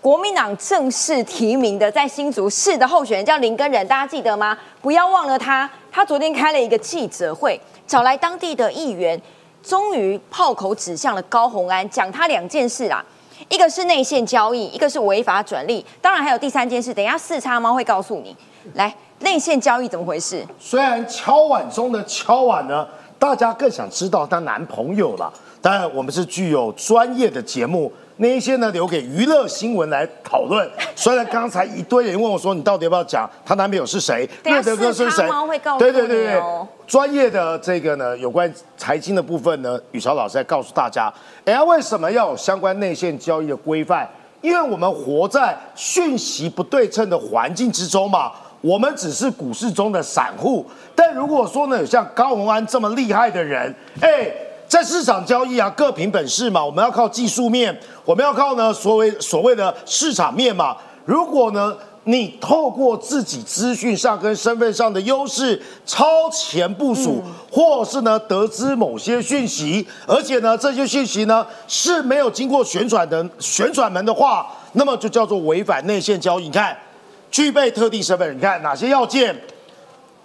国民党正式提名的在新竹市的候选人叫林根仁，大家记得吗？不要忘了他，他昨天开了一个记者会，找来当地的议员。终于炮口指向了高红安，讲他两件事啦，一个是内线交易，一个是违法转利，当然还有第三件事，等一下四叉猫会告诉你。来，内线交易怎么回事？虽然敲碗中的敲碗呢，大家更想知道她男朋友了，当然我们是具有专业的节目。那一些呢，留给娱乐新闻来讨论。虽然刚才一堆人问我说，你到底要不要讲她男朋友是谁？乐德哥是谁？对对对对，专业的这个呢，有关财经的部分呢，宇潮老师在告诉大家，哎呀，为什么要有相关内线交易的规范？因为我们活在讯息不对称的环境之中嘛。我们只是股市中的散户，但如果说呢，有像高宏安这么厉害的人，哎。在市场交易啊，各凭本事嘛。我们要靠技术面，我们要靠呢所谓所谓的市场面嘛。如果呢，你透过自己资讯上跟身份上的优势超前部署，或是呢得知某些讯息，而且呢这些讯息呢是没有经过旋转的旋转门的话，那么就叫做违反内线交易。你看，具备特定身份，你看哪些要件？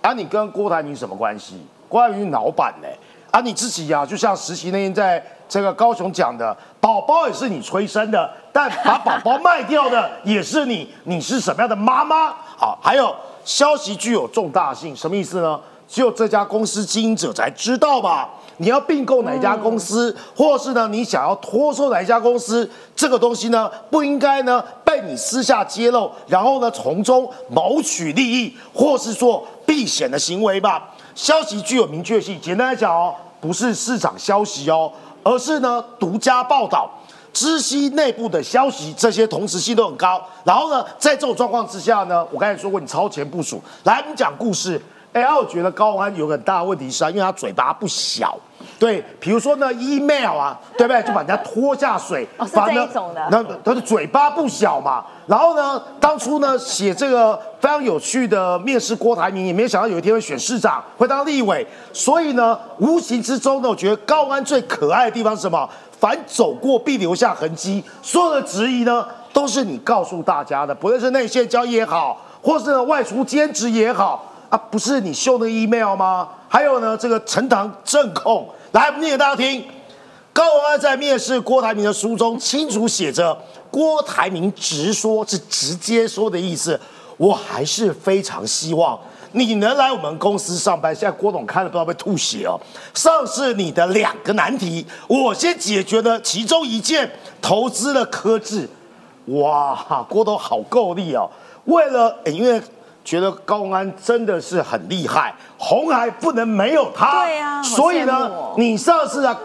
啊，你跟郭台铭什么关系？郭台铭老板呢？啊，你自己呀，就像实习那天在这个高雄讲的，宝宝也是你催生的，但把宝宝卖掉的也是你，你是什么样的妈妈？好，还有消息具有重大性，什么意思呢？只有这家公司经营者才知道吧？你要并购哪家公司，或是呢，你想要脱售哪一家公司，这个东西呢，不应该呢被你私下揭露，然后呢从中谋取利益，或是做避险的行为吧？消息具有明确性，简单来讲哦，不是市场消息哦，而是呢独家报道，知悉内部的消息，这些同时性都很高。然后呢，在这种状况之下呢，我刚才说过，你超前部署，来，你讲故事。哎，我觉得高安有很大的问题是啊，因为他嘴巴不小。对，比如说呢，email 啊，对不对？就把人家拖下水，哦，是这种的。那他的嘴巴不小嘛。然后呢，当初呢写这个非常有趣的面试郭台铭，也没有想到有一天会选市长，会当立委。所以呢，无形之中呢，我觉得高安最可爱的地方是什么？凡走过必留下痕迹。所有的质疑呢，都是你告诉大家的，不论是内线交易也好，或是外出兼职也好。啊，不是你秀的 email 吗？还有呢，这个陈塘正控来念给大家听。高文安在面试郭台铭的书中清楚写着，郭台铭直说，是直接说的意思。我还是非常希望你能来我们公司上班。现在郭董看了不知道被吐血哦。上市你的两个难题，我先解决了其中一件，投资了科技。哇，郭董好够力哦！为了，因为觉得高安真的是很厉害，红海不能没有他。对啊，所以呢，你上次啊，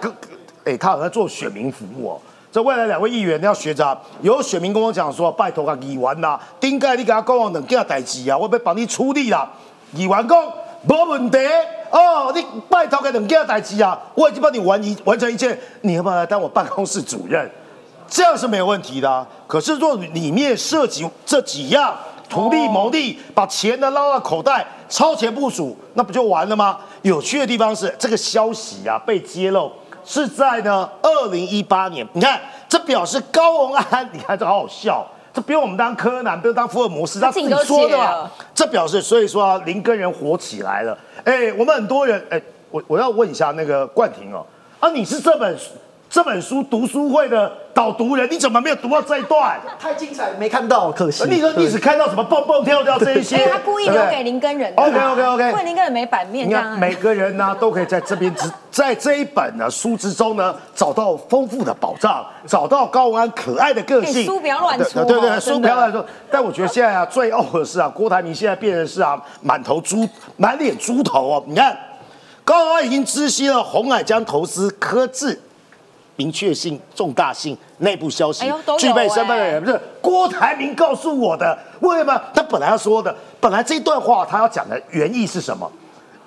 哎，他好像做选民服务哦。这未来两位议员要学着，有选民跟我讲说，拜托啊，议员呐，顶盖你给他讲两件代志啊，我要帮你处理啦。议员讲没问题哦，你拜托个两件代志啊，我已经帮你完一完成一切，你要不要来当我办公室主任？这样是没有问题的。可是若里面涉及这几样图利牟利，把钱呢捞到口袋，超前部署，那不就完了吗？有趣的地方是，这个消息啊被揭露。是在呢，二零一八年，你看，这表示高洪安，你看这好好笑，这不用我们当柯南，不用当福尔摩斯，他自己说的嘛。这表示，所以说林根人火起来了。哎，我们很多人，哎，我我要问一下那个冠廷哦，啊，你是这本这本书读书会的。导读人，你怎么没有读到这一段？太精彩，没看到，可惜。你说你只看到什么蹦蹦跳跳这一些？他故意留给林根人。OK OK OK。因为林根人没版面。你看每个人呢，都可以在这边之在这一本呢书之中呢，找到丰富的宝藏，找到高安可爱的个性。书不要乱出。对对，书不要乱说。但我觉得现在啊，最呕的是啊，郭台铭现在变成是啊，满头猪，满脸猪头哦。你看，高安已经知悉了红海将投资科智。明确性、重大性、内部消息、具备身份的人，不是郭台铭告诉我的。为什么？他本来要说的，本来这段话他要讲的原意是什么？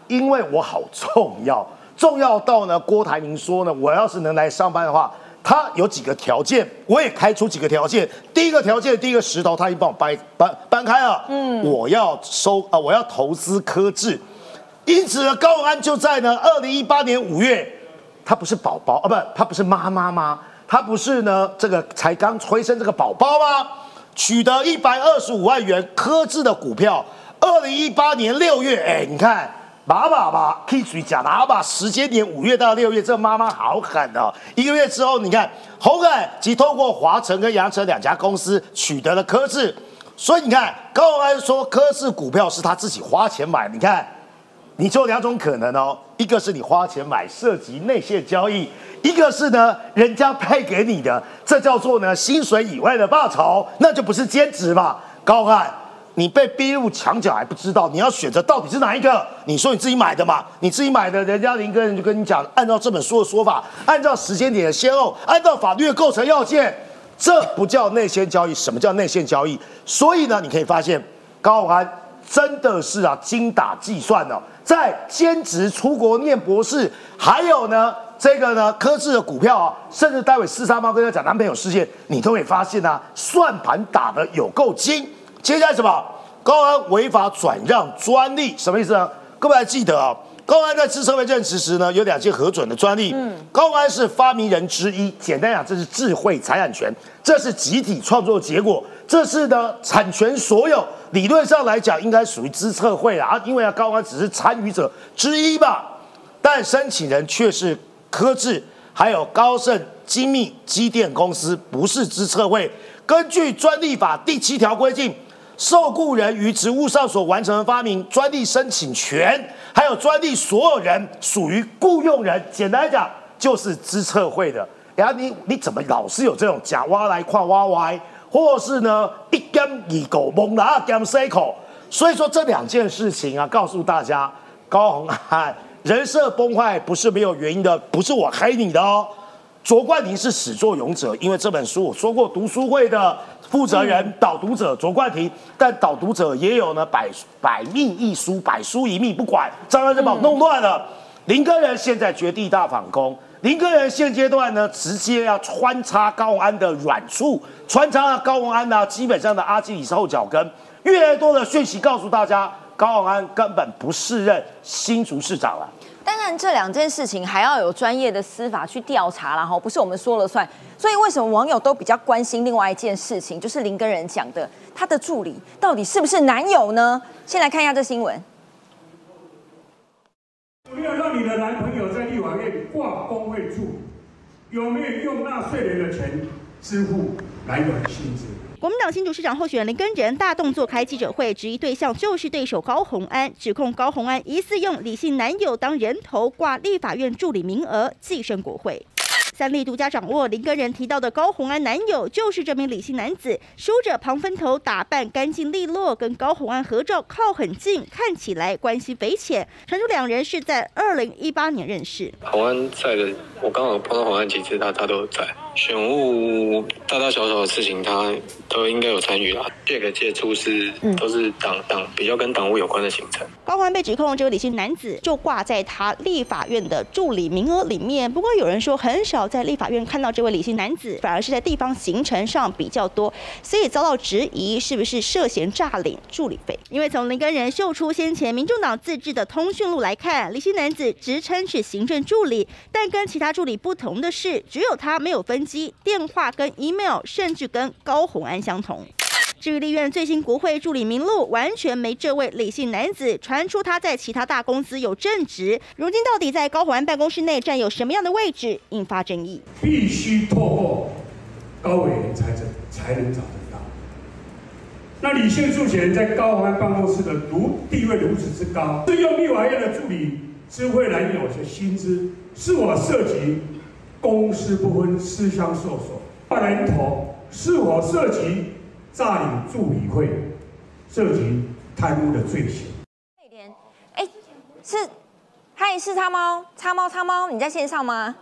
因为我好重要，重要到呢，郭台铭说呢，我要是能来上班的话，他有几个条件，我也开出几个条件。第一个条件，第一个石头他已经帮我搬搬搬开了。嗯，我要收啊，我要投资科技，因此呢，高安就在呢，二零一八年五月。他不是宝宝啊，不，他不是妈妈吗？他不是呢，这个才刚催生这个宝宝吗？取得一百二十五万元科资的股票，二零一八年六月，哎，你看，爸爸爸可以属于假爸爸，时间点五月到六月，这妈妈好狠哦。一个月之后，你看，红海即透过华晨跟阳城两家公司取得了科资，所以你看，高安说科资股票是他自己花钱买，你看。你只有两种可能哦，一个是你花钱买涉及内线交易，一个是呢人家配给你的，这叫做呢薪水以外的报酬，那就不是兼职嘛。高汉，你被逼入墙角还不知道，你要选择到底是哪一个？你说你自己买的嘛，你自己买的，人家林哥就跟你讲，按照这本书的说法，按照时间点的先后，按照法律的构成要件，这不叫内线交易。什么叫内线交易？所以呢，你可以发现高安真的是啊精打计算哦。在兼职出国念博士，还有呢，这个呢，科智的股票啊，甚至待会四三八跟他讲男朋友事件，你都会发现啊，算盘打的有够精。接下来什么？高安违法转让专利，什么意思呢？各位还记得啊？高安在资策会任职时呢，有两件核准的专利。嗯，高安是发明人之一。简单讲，这是智慧财产权，这是集体创作结果，这是呢产权所有。理论上来讲，应该属于知策会啊，因为啊高安只是参与者之一吧。但申请人却是科智，还有高盛、精密机电公司，不是知策会。根据专利法第七条规定。受雇人于职务上所完成的发明，专利申请权，还有专利所有人属于雇佣人。简单来讲，就是知策会的。然后你你怎么老是有这种假挖来跨挖歪，或是呢一根二狗蒙拿根 C 口？所以说这两件事情啊，告诉大家，高鸿安人设崩坏不是没有原因的，不是我黑你的哦。卓冠廷是始作俑者，因为这本书我说过，读书会的。负责人导读者卓冠廷，但导读者也有呢，百百密一疏，百疏一密，不管张安就把我弄乱了。林根人现在绝地大反攻，林根人现阶段呢，直接要穿插高安的软处，穿插了高安呢，基本上的阿基里斯后脚跟。越来越多的讯息告诉大家，高安根本不适任新竹市长了。当然，这两件事情还要有专业的司法去调查啦，哈不是我们说了算。所以，为什么网友都比较关心另外一件事情，就是林根人讲的，他的助理到底是不是男友呢？先来看一下这新闻。没有让你的男朋友在立法院挂工会处，有没有用纳税人的钱支付男友的薪资？国民党新主市长候选人林根仁大动作开记者会，质疑对象就是对手高红安，指控高红安疑似用李姓男友当人头挂立法院助理名额，寄生国会。三立独家掌握林根人提到的高红安男友就是这名李姓男子，梳着庞分头，打扮干净利落，跟高红安合照靠很近，看起来关系匪浅。传出两人是在二零一八年认识。红安在的，我刚好碰到红安几次，他他都在。选务大大小小的事情，他都应该有参与啦。这个接触是都是党党比较跟党务有关的行程。高欢被指控这个李姓男子就挂在他立法院的助理名额里面，不过有人说很少在立法院看到这位李姓男子，反而是在地方行程上比较多，所以遭到质疑是不是涉嫌诈领助理费。因为从林根人秀出先前民众党自制的通讯录来看，李姓男子职称是行政助理，但跟其他助理不同的是，只有他没有分。机电话跟 email 甚至跟高红安相同。至于立院最新国会助理名录，完全没这位李姓男子。传出他在其他大公司有正职，如今到底在高红安办公室内占有什么样的位置，引发争议。必须透过高委员才能才能找得到。那李姓助理在高红安办公室的如地位如此之高，是用立法院的助理知会男友的薪资，是否涉及？公私不分，私相授受，大人头是否涉及诈领助理费，涉及贪污的罪行？哎，是，嗨，是叉猫，叉猫，叉猫，你在线上吗？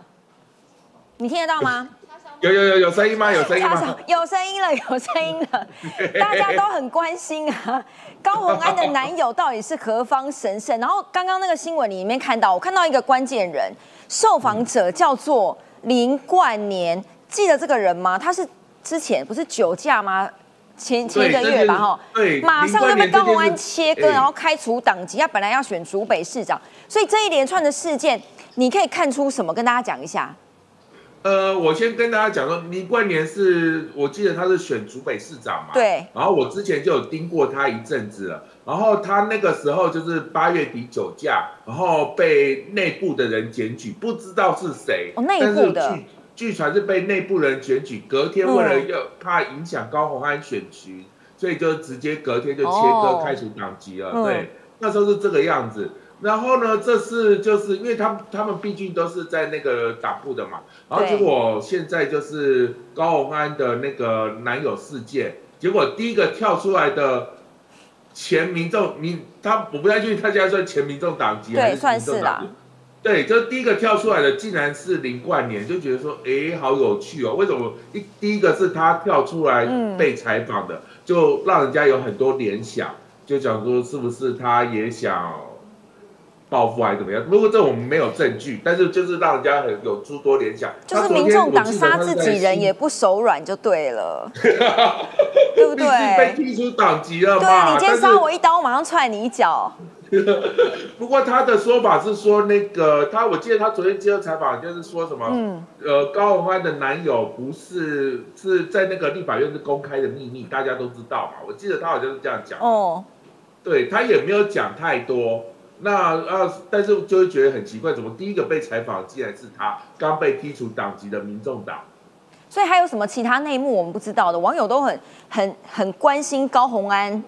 你听得到吗？有有有有声音吗？有声音吗？有声音了，有声音了，大家都很关心啊。高红安的男友到底是何方神圣？然后刚刚那个新闻里面看到，我看到一个关键人，受访者叫做。林冠年，记得这个人吗？他是之前不是酒驾吗？前前一个月吧，哈，马上就被高鸿安切割，然后开除党籍。他本来要选竹北市长，所以这一连串的事件，你可以看出什么？跟大家讲一下。呃，我先跟大家讲说，林冠年是我记得他是选竹北市长嘛，对。然后我之前就有盯过他一阵子了，然后他那个时候就是八月底酒驾，然后被内部的人检举，不知道是谁，哦，内部的，据据传是被内部人检举，隔天为了要怕影响高鸿安选区，所以就直接隔天就切割开除党籍了，对，那时候是这个样子。然后呢？这是就是因为他们他们毕竟都是在那个党部的嘛。然后结果现在就是高鸿安的那个男友事件，结果第一个跳出来的前民众，民他我不太确定他现在算前民众党籍还是民众党籍。对，就第一个跳出来的竟然是林冠年，就觉得说，哎，好有趣哦。为什么一第一个是他跳出来被采访的，就让人家有很多联想，就讲说是不是他也想。报复还是怎么样？如果这我们没有证据，但是就是让人家很有诸多联想。就是民众党杀自己人也不手软就对了，对不对？被踢出党籍了嘛？对你今天杀我一刀，我马上踹你一脚。不过他的说法是说，那个他我记得他昨天接受采访就是说什么，嗯，呃，高宏安的男友不是是在那个立法院是公开的秘密，大家都知道嘛。我记得他好像是这样讲。哦，对他也没有讲太多。那啊，但是就会觉得很奇怪，怎么第一个被采访竟然是他刚被剔除党籍的民众党？所以还有什么其他内幕我们不知道的？网友都很很很关心高红安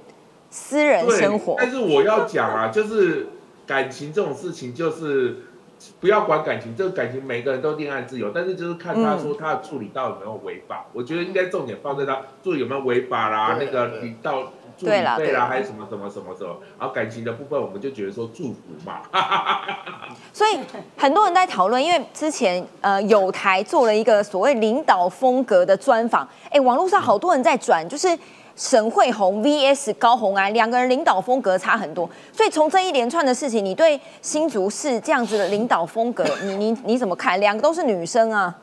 私人生活。但是我要讲啊，就是感情这种事情，就是不要管感情，这个感情每个人都恋爱自由，但是就是看他说他的处理到有没有违法。我觉得应该重点放在他处理有没有违法啦，那个你到。对啦，对啦，还是什么什么什么什么，然后感情的部分，我们就觉得说祝福嘛。所以很多人在讨论，因为之前呃有台做了一个所谓领导风格的专访，哎，网络上好多人在转，就是沈慧红 VS 高红安两个人领导风格差很多。所以从这一连串的事情，你对新竹市这样子的领导风格，你你你怎么看？两个都是女生啊，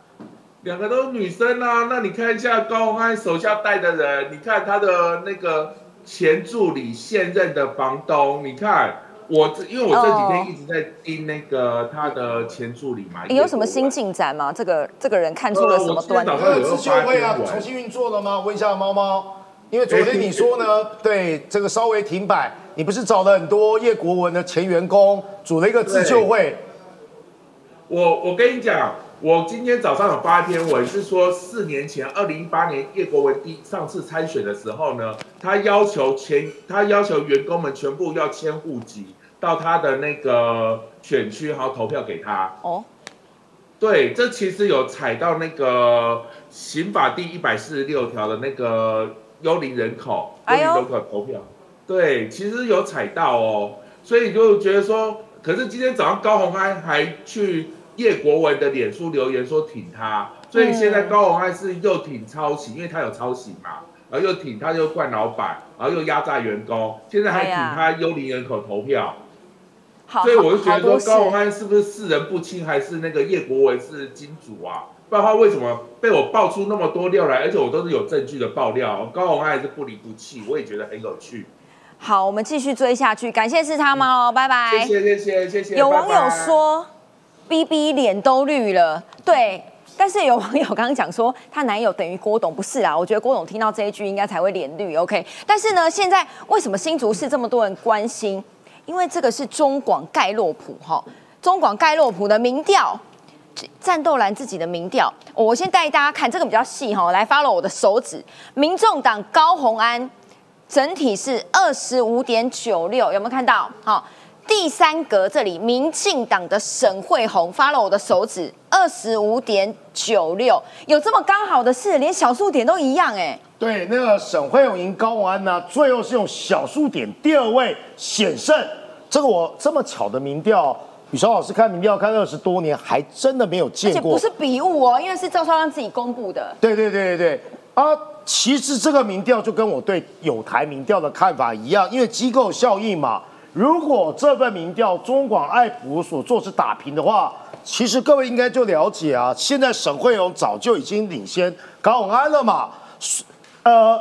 两个都是女生啊，那你看一下高红安手下带的人，你看他的那个。前助理现任的房东，你看我这，因为我这几天一直在盯那个他的前助理嘛。你有什么新进展吗？这个这个人看出了什么端倪？自救会啊，重新运作了吗？问一下猫猫，因为昨天你说呢，对这个稍微停摆，你不是找了很多叶国文的前员工组了一个自救会？我我跟你讲，我今天早上有发一篇文，是说四年前，二零一八年叶国文第上次参选的时候呢，他要求前他要求员工们全部要迁户籍到他的那个选区，然后投票给他。哦，对，这其实有踩到那个刑法第一百四十六条的那个幽灵人口，幽灵人口投票。对，其实有踩到哦，所以就觉得说，可是今天早上高鸿安还去。叶国文的脸书留言说挺他，所以现在高鸿安是又挺抄袭，因为他有抄袭嘛，然后又挺他，又惯老板，然后又压榨员工，现在还挺他幽灵人口投票。所以我就觉得说高鸿安是不是世人不清，还是那个叶国文是金主啊？不然的话为什么被我爆出那么多料来？而且我都是有证据的爆料，高鸿安还是不离不弃，我也觉得很有趣。好，我们继续追下去，感谢是他吗？哦，拜拜。谢谢谢谢谢谢。有网友说。B B 脸都绿了，对，但是有网友刚刚讲说，她男友等于郭董，不是啊？我觉得郭董听到这一句应该才会脸绿，OK。但是呢，现在为什么新竹市这么多人关心？因为这个是中广盖洛普哈，中广盖洛普的民调，战斗蓝自己的民调，我先带大家看这个比较细哈，来 follow 我的手指，民众党高红安整体是二十五点九六，有没有看到？好。第三格这里，民进党的沈惠红发了我的手指，二十五点九六，有这么刚好的事，连小数点都一样哎。对，那个沈惠红赢高鸿安呢，最后是用小数点第二位险胜。这个我这么巧的民调，雨韶老师看民调看二十多年，还真的没有见过。而且不是笔误哦，因为是赵少康自己公布的。对对对对对啊，其实这个民调就跟我对有台民调的看法一样，因为机构效应嘛。如果这份民调中广爱普所做是打平的话，其实各位应该就了解啊，现在沈惠荣早就已经领先高永安了嘛。呃，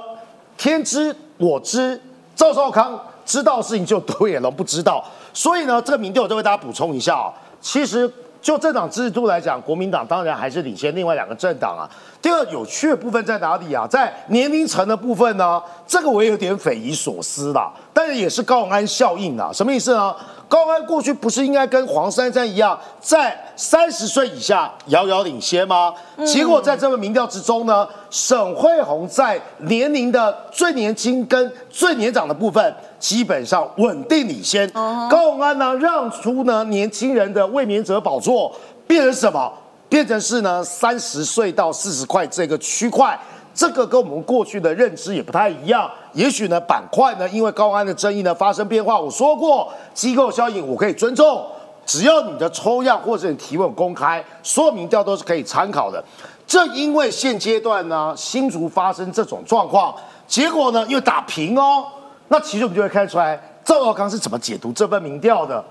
天知我知，赵少康知道事情就独眼龙不知道，所以呢，这个民调我再为大家补充一下啊，其实。就政党制度来讲，国民党当然还是领先另外两个政党啊。第二有趣的部分在哪里啊？在年龄层的部分呢？这个我也有点匪夷所思啦。但是也是高安效应啊，什么意思呢？高安过去不是应该跟黄珊珊一样，在三十岁以下遥遥领先吗？结果在这份民调之中呢，沈惠红在年龄的最年轻跟最年长的部分。基本上稳定领先，高永安呢让出呢年轻人的卫冕者宝座，变成什么？变成是呢三十岁到四十块这个区块，这个跟我们过去的认知也不太一样。也许呢板块呢因为高安的争议呢发生变化。我说过机构效应我可以尊重，只要你的抽样或者你提问公开，所有民调都是可以参考的。正因为现阶段呢新竹发生这种状况，结果呢又打平哦。那其实我们就会看出来，赵少康是怎么解读这份民调的？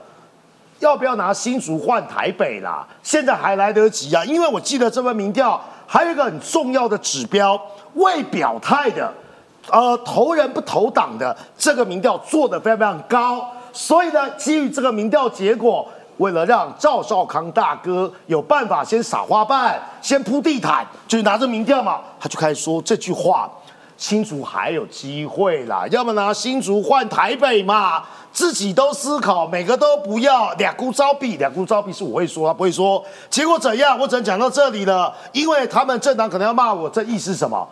要不要拿新竹换台北啦？现在还来得及啊！因为我记得这份民调还有一个很重要的指标，未表态的，呃，投人不投党的这个民调做得非常非常高。所以呢，基于这个民调结果，为了让赵少康大哥有办法先撒花瓣、先铺地毯，就是拿着民调嘛，他就开始说这句话。新竹还有机会啦，要么拿新竹换台北嘛，自己都思考，每个都不要，两股招币，两股招币是我会说，他不会说。结果怎样？我只能讲到这里了，因为他们政党可能要骂我，这意思是什么？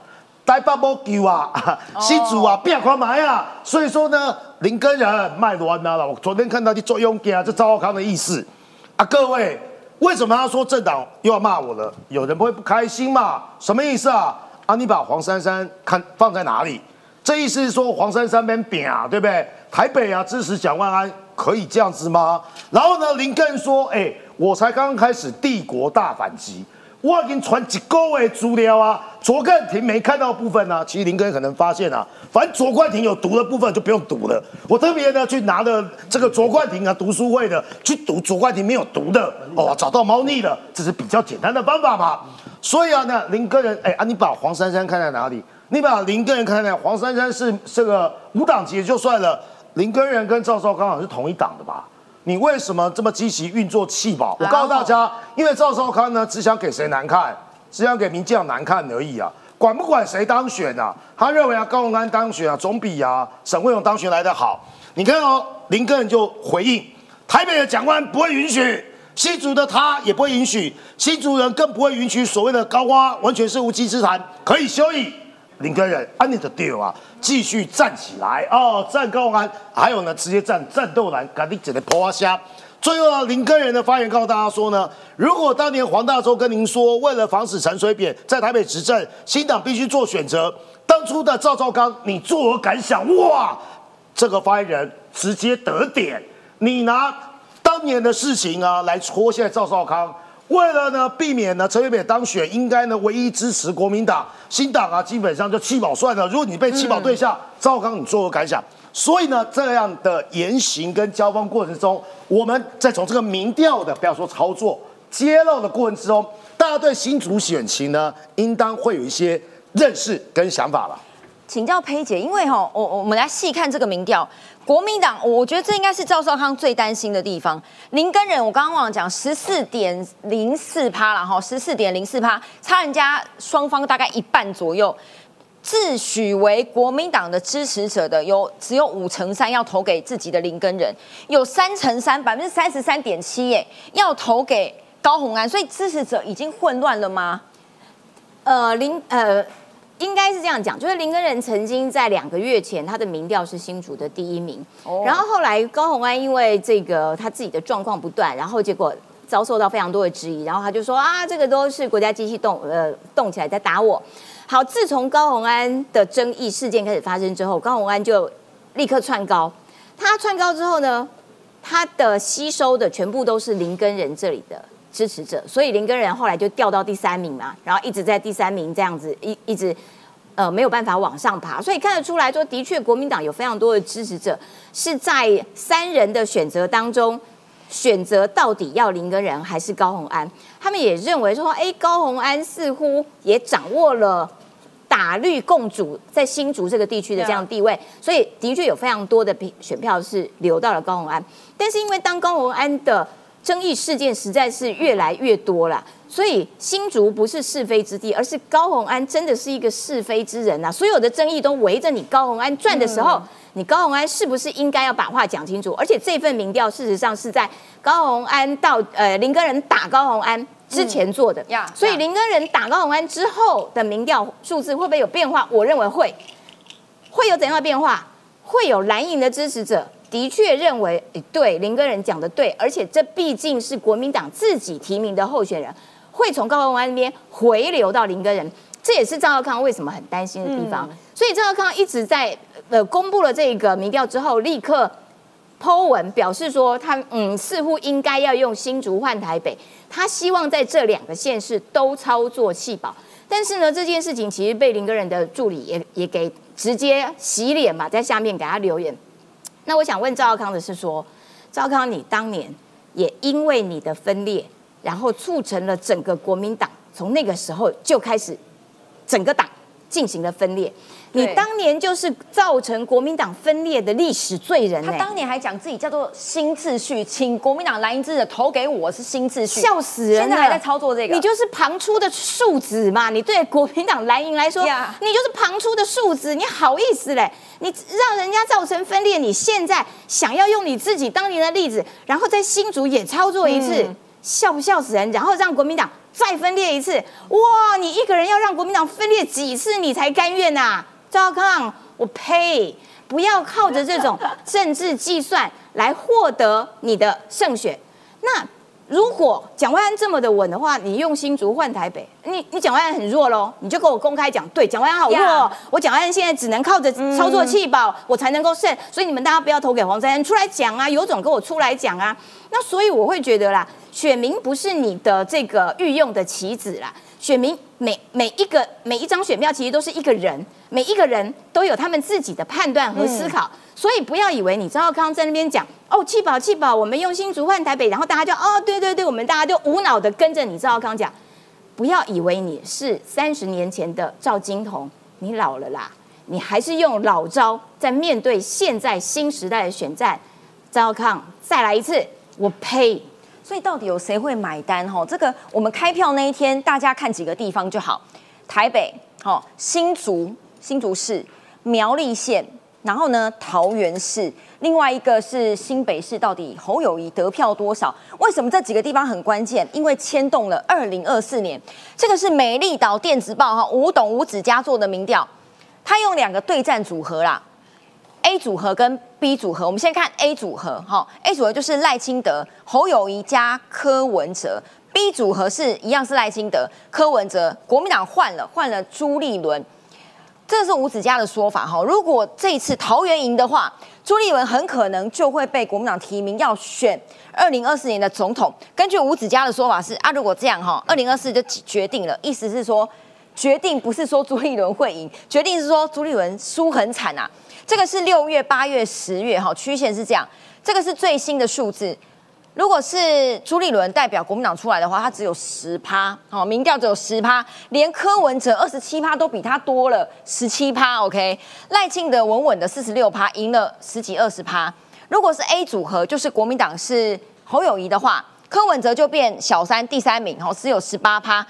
台北不丢啊，新竹啊，变快买啊。所以说呢，林根人卖乱了。我昨天看到你作用给啊，这赵浩康的意思啊，各位，为什么他说政党又要骂我了？有人不会不开心嘛？什么意思啊？啊！你把黄珊珊看放在哪里？这意思是说黄珊珊边扁啊，对不对？台北啊支持蒋万安，可以这样子吗？然后呢，林根说：“哎，我才刚刚开始帝国大反击，我已经传几个位资料啊。卓冠廷没看到部分呢，其实林根可能发现啊，反正卓冠廷有读的部分就不用读了。我特别呢去拿了这个卓冠廷啊读书会的去读卓冠廷没有读的哦，找到猫腻了，这是比较简单的方法嘛。”所以啊，那林根人，哎啊，你把黄珊珊看在哪里？你把林根人看在黄珊珊是这个无党籍就算了，林根人跟赵少康好像是同一党的吧？你为什么这么积极运作气保？我告诉大家，因为赵少康呢，只想给谁难看，只想给民进党难看而已啊，管不管谁当选啊？他认为啊，高鸿安当选啊，总比啊沈惠荣当选来的好。你看哦，林根人就回应，台北的蒋官不会允许。新竹的他也不会允许，新竹人更不会允许所谓的高花完全是无稽之谈，可以休矣。林根人，安你的 deal 啊，继续站起来哦，站高安，还有呢，直接站战斗栏，赶紧整个破虾。最后呢，林根人的发言告诉大家说呢，如果当年黄大洲跟您说，为了防止陈水扁在台北执政，新党必须做选择，当初的赵少康，你作何感想？哇，这个发言人直接得点，你拿当年的事情啊来戳现在赵少康。为了呢避免呢陈水扁当选，应该呢唯一支持国民党新党啊，基本上就弃保算了。如果你被弃保对象，赵康你作何感想？所以呢这样的言行跟交锋过程中，我们再从这个民调的不要说操作揭露的过程之中，大家对新主选情呢，应当会有一些认识跟想法了。请教佩姐，因为哈，我我们来细看这个民调，国民党，我觉得这应该是赵少康最担心的地方。林根人，我刚刚忘了讲，十四点零四趴了哈，十四点零四趴，差人家双方大概一半左右。自诩为国民党的支持者的有只有五成三要投给自己的林根人，有三成三百分之三十三点七耶要投给高鸿安，所以支持者已经混乱了吗？呃，林呃。应该是这样讲，就是林根人曾经在两个月前，他的民调是新竹的第一名。哦然后后来高鸿安因为这个他自己的状况不断，然后结果遭受到非常多的质疑，然后他就说啊，这个都是国家机器动呃动起来在打我。好，自从高鸿安的争议事件开始发生之后，高鸿安就立刻窜高。他窜高之后呢，他的吸收的全部都是林根人这里的。支持者，所以林根人后来就掉到第三名嘛，然后一直在第三名这样子一一直呃没有办法往上爬，所以看得出来说，的确国民党有非常多的支持者是在三人的选择当中选择到底要林根人还是高鸿安，他们也认为说，哎，高鸿安似乎也掌握了打绿共主在新竹这个地区的这样地位，所以的确有非常多的选票是流到了高鸿安，但是因为当高鸿安的争议事件实在是越来越多了，所以新竹不是是非之地，而是高鸿安真的是一个是非之人呐。所有的争议都围着你高鸿安转的时候，你高鸿安是不是应该要把话讲清楚？而且这份民调事实上是在高鸿安到呃林根人打高鸿安之前做的，所以林根人打高鸿安之后的民调数字会不会有变化？我认为会，会有怎样的变化？会有蓝营的支持者。的确认为，诶，对林根人讲的对，而且这毕竟是国民党自己提名的候选人，会从高鸿安那边回流到林根人，这也是赵少康为什么很担心的地方。所以赵少康一直在呃公布了这个民调之后，立刻剖文表示说，他嗯似乎应该要用新竹换台北，他希望在这两个县市都操作弃保。但是呢，这件事情其实被林根人的助理也也给直接洗脸嘛，在下面给他留言。那我想问赵康的是说，赵康，你当年也因为你的分裂，然后促成了整个国民党从那个时候就开始整个党进行了分裂。你当年就是造成国民党分裂的历史罪人。他当年还讲自己叫做新秩序，请国民党蓝营支持投给我是新秩序，笑死人了。现在还在操作这个，你就是旁出的庶子嘛？你对国民党蓝营来说，你就是旁出的庶子，你好意思嘞？你让人家造成分裂，你现在想要用你自己当年的例子，然后在新竹也操作一次，笑不笑死人？然后让国民党再分裂一次，哇！你一个人要让国民党分裂几次，你才甘愿呐？赵康，我呸！不要靠着这种 政治计算来获得你的胜选。那如果蒋万安这么的稳的话，你用新竹换台北，你你蒋万安很弱喽，你就跟我公开讲，对，蒋万安好弱，我蒋万安现在只能靠着操作气保，我才能够胜。所以你们大家不要投给黄珊珊，出来讲啊，有种跟我出来讲啊。那所以我会觉得啦，选民不是你的这个御用的棋子啦。选民每每一个每一张选票其实都是一个人，每一个人都有他们自己的判断和思考，所以不要以为你赵康在那边讲哦，气保气保，我们用心竹换台北，然后大家就哦，对对对，我们大家就无脑的跟着你赵康讲，不要以为你是三十年前的赵金童，你老了啦，你还是用老招在面对现在新时代的选战，赵康再来一次，我呸！所以到底有谁会买单？哈，这个我们开票那一天，大家看几个地方就好。台北、好新竹、新竹市、苗栗县，然后呢桃园市。另外一个是新北市到底侯友谊得票多少？为什么这几个地方很关键？因为牵动了二零二四年，这个是美丽岛电子报哈吴董吴子嘉做的民调，他用两个对战组合啦，A 组合跟 B 组合。我们先看 A 组合哈，A 组合就是赖清德、侯友谊加柯文哲；B 组合是一样是赖清德、柯文哲，国民党换了换了朱立伦。这是吴子嘉的说法哈，如果这一次桃园赢的话，朱立伦很可能就会被国民党提名要选二零二四年的总统。根据吴子嘉的说法是啊，如果这样哈，二零二四就决定了，意思是说决定不是说朱立伦会赢，决定是说朱立伦输很惨啊。这个是六月、八月、十月哈，曲线是这样，这个是最新的数字。如果是朱立伦代表国民党出来的话，他只有十趴，哦，民调只有十趴，连柯文哲二十七趴都比他多了十七趴，OK，赖清德稳稳的四十六趴，赢了十几二十趴。如果是 A 组合，就是国民党是侯友谊的话，柯文哲就变小三第三名，哦，只有十八趴，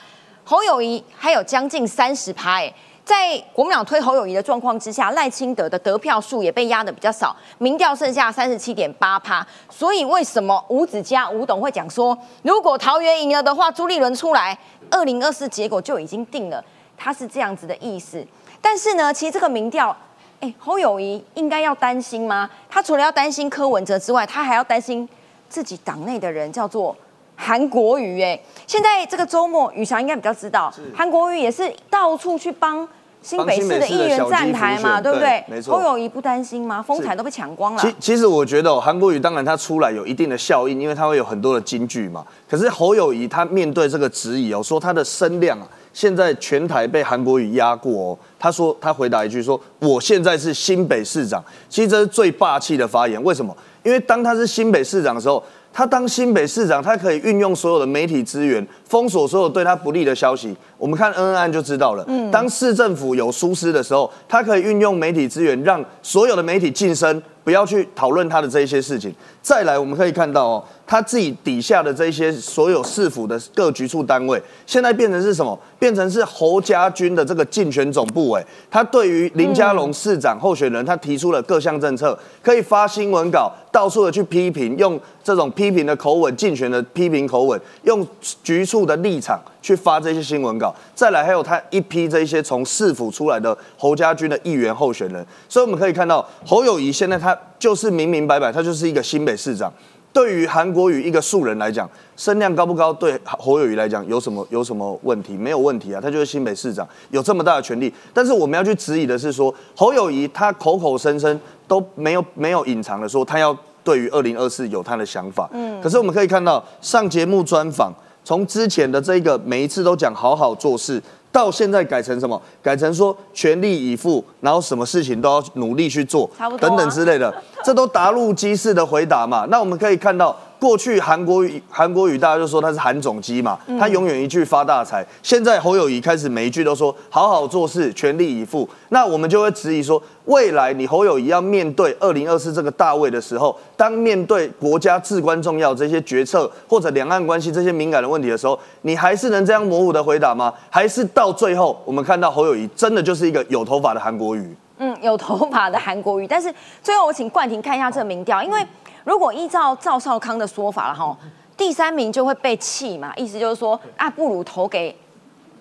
侯友谊还有将近三十趴，哎。在国民党推侯友谊的状况之下，赖清德的得票数也被压的比较少，民调剩下三十七点八趴。所以为什么吴子嘉吴董会讲说，如果桃园赢了的话，朱立伦出来，二零二四结果就已经定了，他是这样子的意思。但是呢，其实这个民调，哎，侯友谊应该要担心吗？他除了要担心柯文哲之外，他还要担心自己党内的人，叫做韩国瑜。哎，现在这个周末，宇翔应该比较知道，韩国瑜也是到处去帮。新北市的议员站台嘛，对不对？没错。侯友谊不担心吗？风采都被抢光了。其其实我觉得韩国瑜当然他出来有一定的效应，因为他会有很多的金句嘛。可是侯友谊他面对这个质疑哦，说他的声量啊，现在全台被韩国瑜压过哦。他说他回答一句说：“我现在是新北市长。”其实这是最霸气的发言。为什么？因为当他是新北市长的时候。他当新北市长，他可以运用所有的媒体资源，封锁所有对他不利的消息。我们看恩恩案就知道了。嗯，当市政府有疏失的时候，他可以运用媒体资源，让所有的媒体晋升。不要去讨论他的这一些事情。再来，我们可以看到哦，他自己底下的这些所有市府的各局处单位，现在变成是什么？变成是侯家军的这个竞选总部。委，他对于林佳龙市长候选人，他提出了各项政策，可以发新闻稿，到处的去批评，用这种批评的口吻，竞选的批评口吻，用局处的立场去发这些新闻稿。再来，还有他一批这些从市府出来的侯家军的议员候选人。所以我们可以看到，侯友谊现在他。就是明明白白，他就是一个新北市长。对于韩国瑜一个素人来讲，声量高不高？对侯友谊来讲，有什么有什么问题？没有问题啊，他就是新北市长，有这么大的权力。但是我们要去质疑的是说，侯友谊他口口声声都没有没有隐藏的说，他要对于二零二四有他的想法。嗯。可是我们可以看到，上节目专访，从之前的这个每一次都讲好好做事。到现在改成什么？改成说全力以赴，然后什么事情都要努力去做，等等之类的，这都答入机式的回答嘛？那我们可以看到。过去韩国语韩国语大家就说他是韩总机嘛，他永远一句发大财。现在侯友谊开始每一句都说好好做事，全力以赴。那我们就会质疑说，未来你侯友谊要面对二零二四这个大位的时候，当面对国家至关重要这些决策或者两岸关系这些敏感的问题的时候，你还是能这样模糊的回答吗？还是到最后我们看到侯友谊真的就是一个有头发的韩国语？嗯，有头发的韩国语。但是最后我请冠廷看一下这个民调，因为。如果依照赵少康的说法了哈，第三名就会被弃嘛，意思就是说啊，不如投给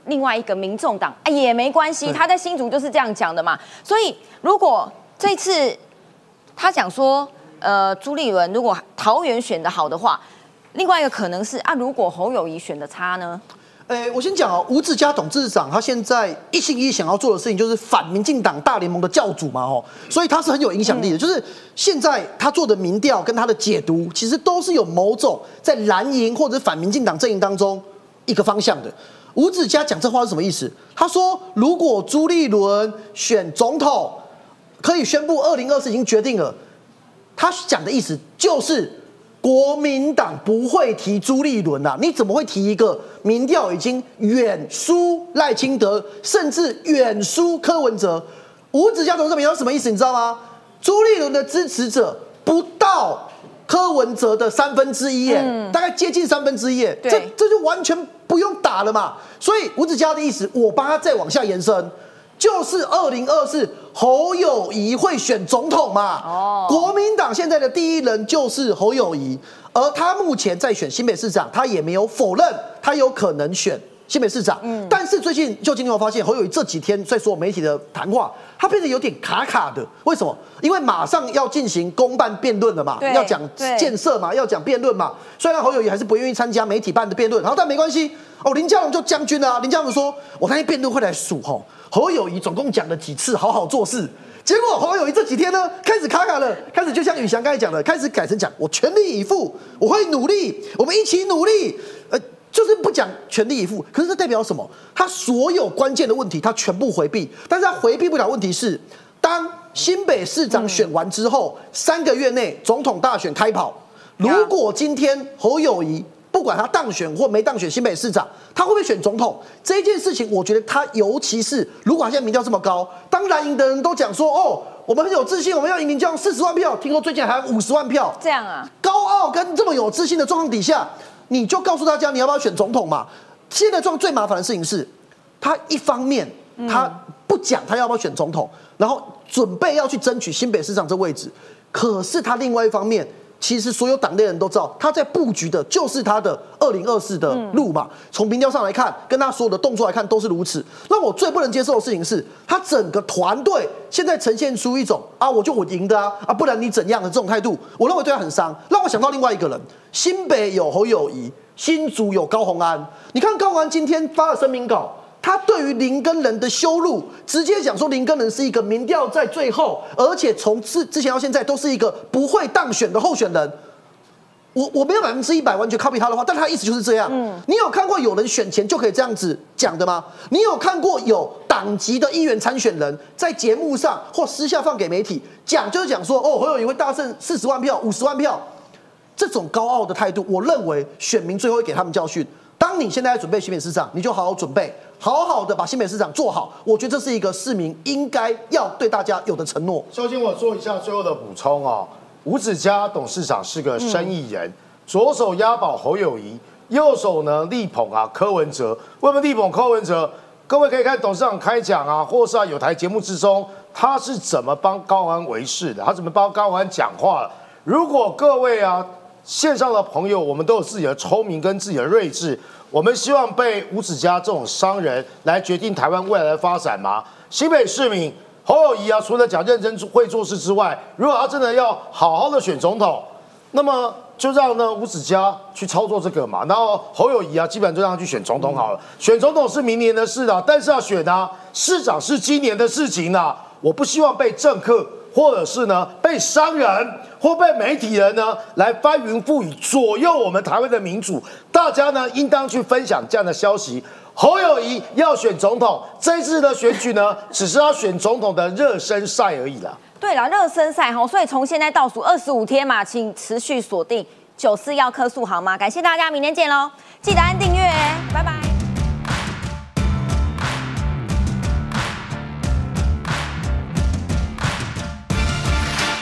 另外一个民众党啊也没关系，他在新竹就是这样讲的嘛。所以如果这次他讲说，呃，朱立伦如果桃园选的好的话，另外一个可能是啊，如果侯友谊选的差呢？诶，我先讲哦，吴志佳董事长他现在一心一意想要做的事情就是反民进党大联盟的教主嘛，哦，所以他是很有影响力的。就是现在他做的民调跟他的解读，其实都是有某种在蓝营或者反民进党阵营当中一个方向的。吴志佳讲这话是什么意思？他说，如果朱立伦选总统，可以宣布二零二四已经决定了。他讲的意思就是。国民党不会提朱立伦呐，你怎么会提一个民调已经远输赖清德，甚至远输柯文哲？吴子嘉董事长什么意思？你知道吗？朱立伦的支持者不到柯文哲的三分之一，耶，大概接近三分之一，这这就完全不用打了嘛。所以吴子嘉的意思，我帮他再往下延伸，就是二零二四侯友谊会选总统嘛？哦，国民党现在的第一人就是侯友谊，而他目前在选新北市长，他也没有否认他有可能选。新北市长，嗯，但是最近就今天我发现侯友谊这几天在所有媒体的谈话，他变得有点卡卡的。为什么？因为马上要进行公办辩论了嘛，要讲建设嘛，要讲辩论嘛。虽然侯友谊还是不愿意参加媒体办的辩论，然后但没关系。哦，林佳龙就将军啊，林佳龙说，我那天辩论会来数吼，侯友谊总共讲了几次好好做事。结果侯友谊这几天呢，开始卡卡了，开始就像宇翔刚才讲的，开始改成讲我全力以赴，我会努力，我们一起努力。呃。就是不讲全力以赴，可是这代表什么？他所有关键的问题他全部回避，但是他回避不了问题是，当新北市长选完之后，三个月内总统大选开跑，如果今天侯友谊不管他当选或没当选新北市长，他会不会选总统？这件事情，我觉得他尤其是如果他现在民调这么高，当蓝营的人都讲说哦，我们很有自信，我们要赢民调四十万票，听说最近还有五十万票，这样啊，高傲跟这么有自信的状况底下。你就告诉大家你要不要选总统嘛？现在状最麻烦的事情是，他一方面他不讲他要不要选总统，然后准备要去争取新北市长这位置，可是他另外一方面。其实所有党内人都知道，他在布局的就是他的二零二四的路嘛。从民调上来看，跟他所有的动作来看都是如此。那我最不能接受的事情是，他整个团队现在呈现出一种啊，我就我赢的啊，啊，不然你怎样的这种态度，我认为对他很伤。让我想到另外一个人，新北有侯友谊，新竹有高鸿安。你看高鸿安今天发了声明稿。他对于林根人的羞辱，直接讲说林根人是一个民调在最后，而且从之之前到现在都是一个不会当选的候选人。我我没有百分之一百完全 copy 他的话，但他意思就是这样。嗯，你有看过有人选前就可以这样子讲的吗？你有看过有党籍的议员参选人在节目上或私下放给媒体讲，就是讲说哦，侯友宜会大胜四十万票、五十万票，这种高傲的态度，我认为选民最后会给他们教训。当你现在在准备新北市长，你就好好准备，好好的把新北市长做好。我觉得这是一个市民应该要对大家有的承诺。首先，我做一下最后的补充哦。吴子嘉董事长是个生意人，左手押宝侯友谊，右手呢力捧啊柯文哲。为什么力捧柯文哲？各位可以看董事长开讲啊，或是啊有台节目之中，他是怎么帮高安维事的？他怎么帮高安讲话？如果各位啊。线上的朋友，我们都有自己的聪明跟自己的睿智。我们希望被吴子嘉这种商人来决定台湾未来的发展吗？新北市民侯友谊啊，除了讲认真会做事之外，如果他真的要好好的选总统，那么就让呢吴子嘉去操作这个嘛。然后侯友谊啊，基本上就让他去选总统好了。选总统是明年的事啊，但是要选啊，市长是今年的事情啊。我不希望被政客。或者是呢，被商人或被媒体人呢来翻云覆雨，左右我们台湾的民主。大家呢应当去分享这样的消息。侯友谊要选总统，这次的选举呢，只是要选总统的热身赛而已啦。对了，热身赛哈，所以从现在倒数二十五天嘛，请持续锁定九四要科数好吗？感谢大家，明天见喽！记得按订阅，拜拜。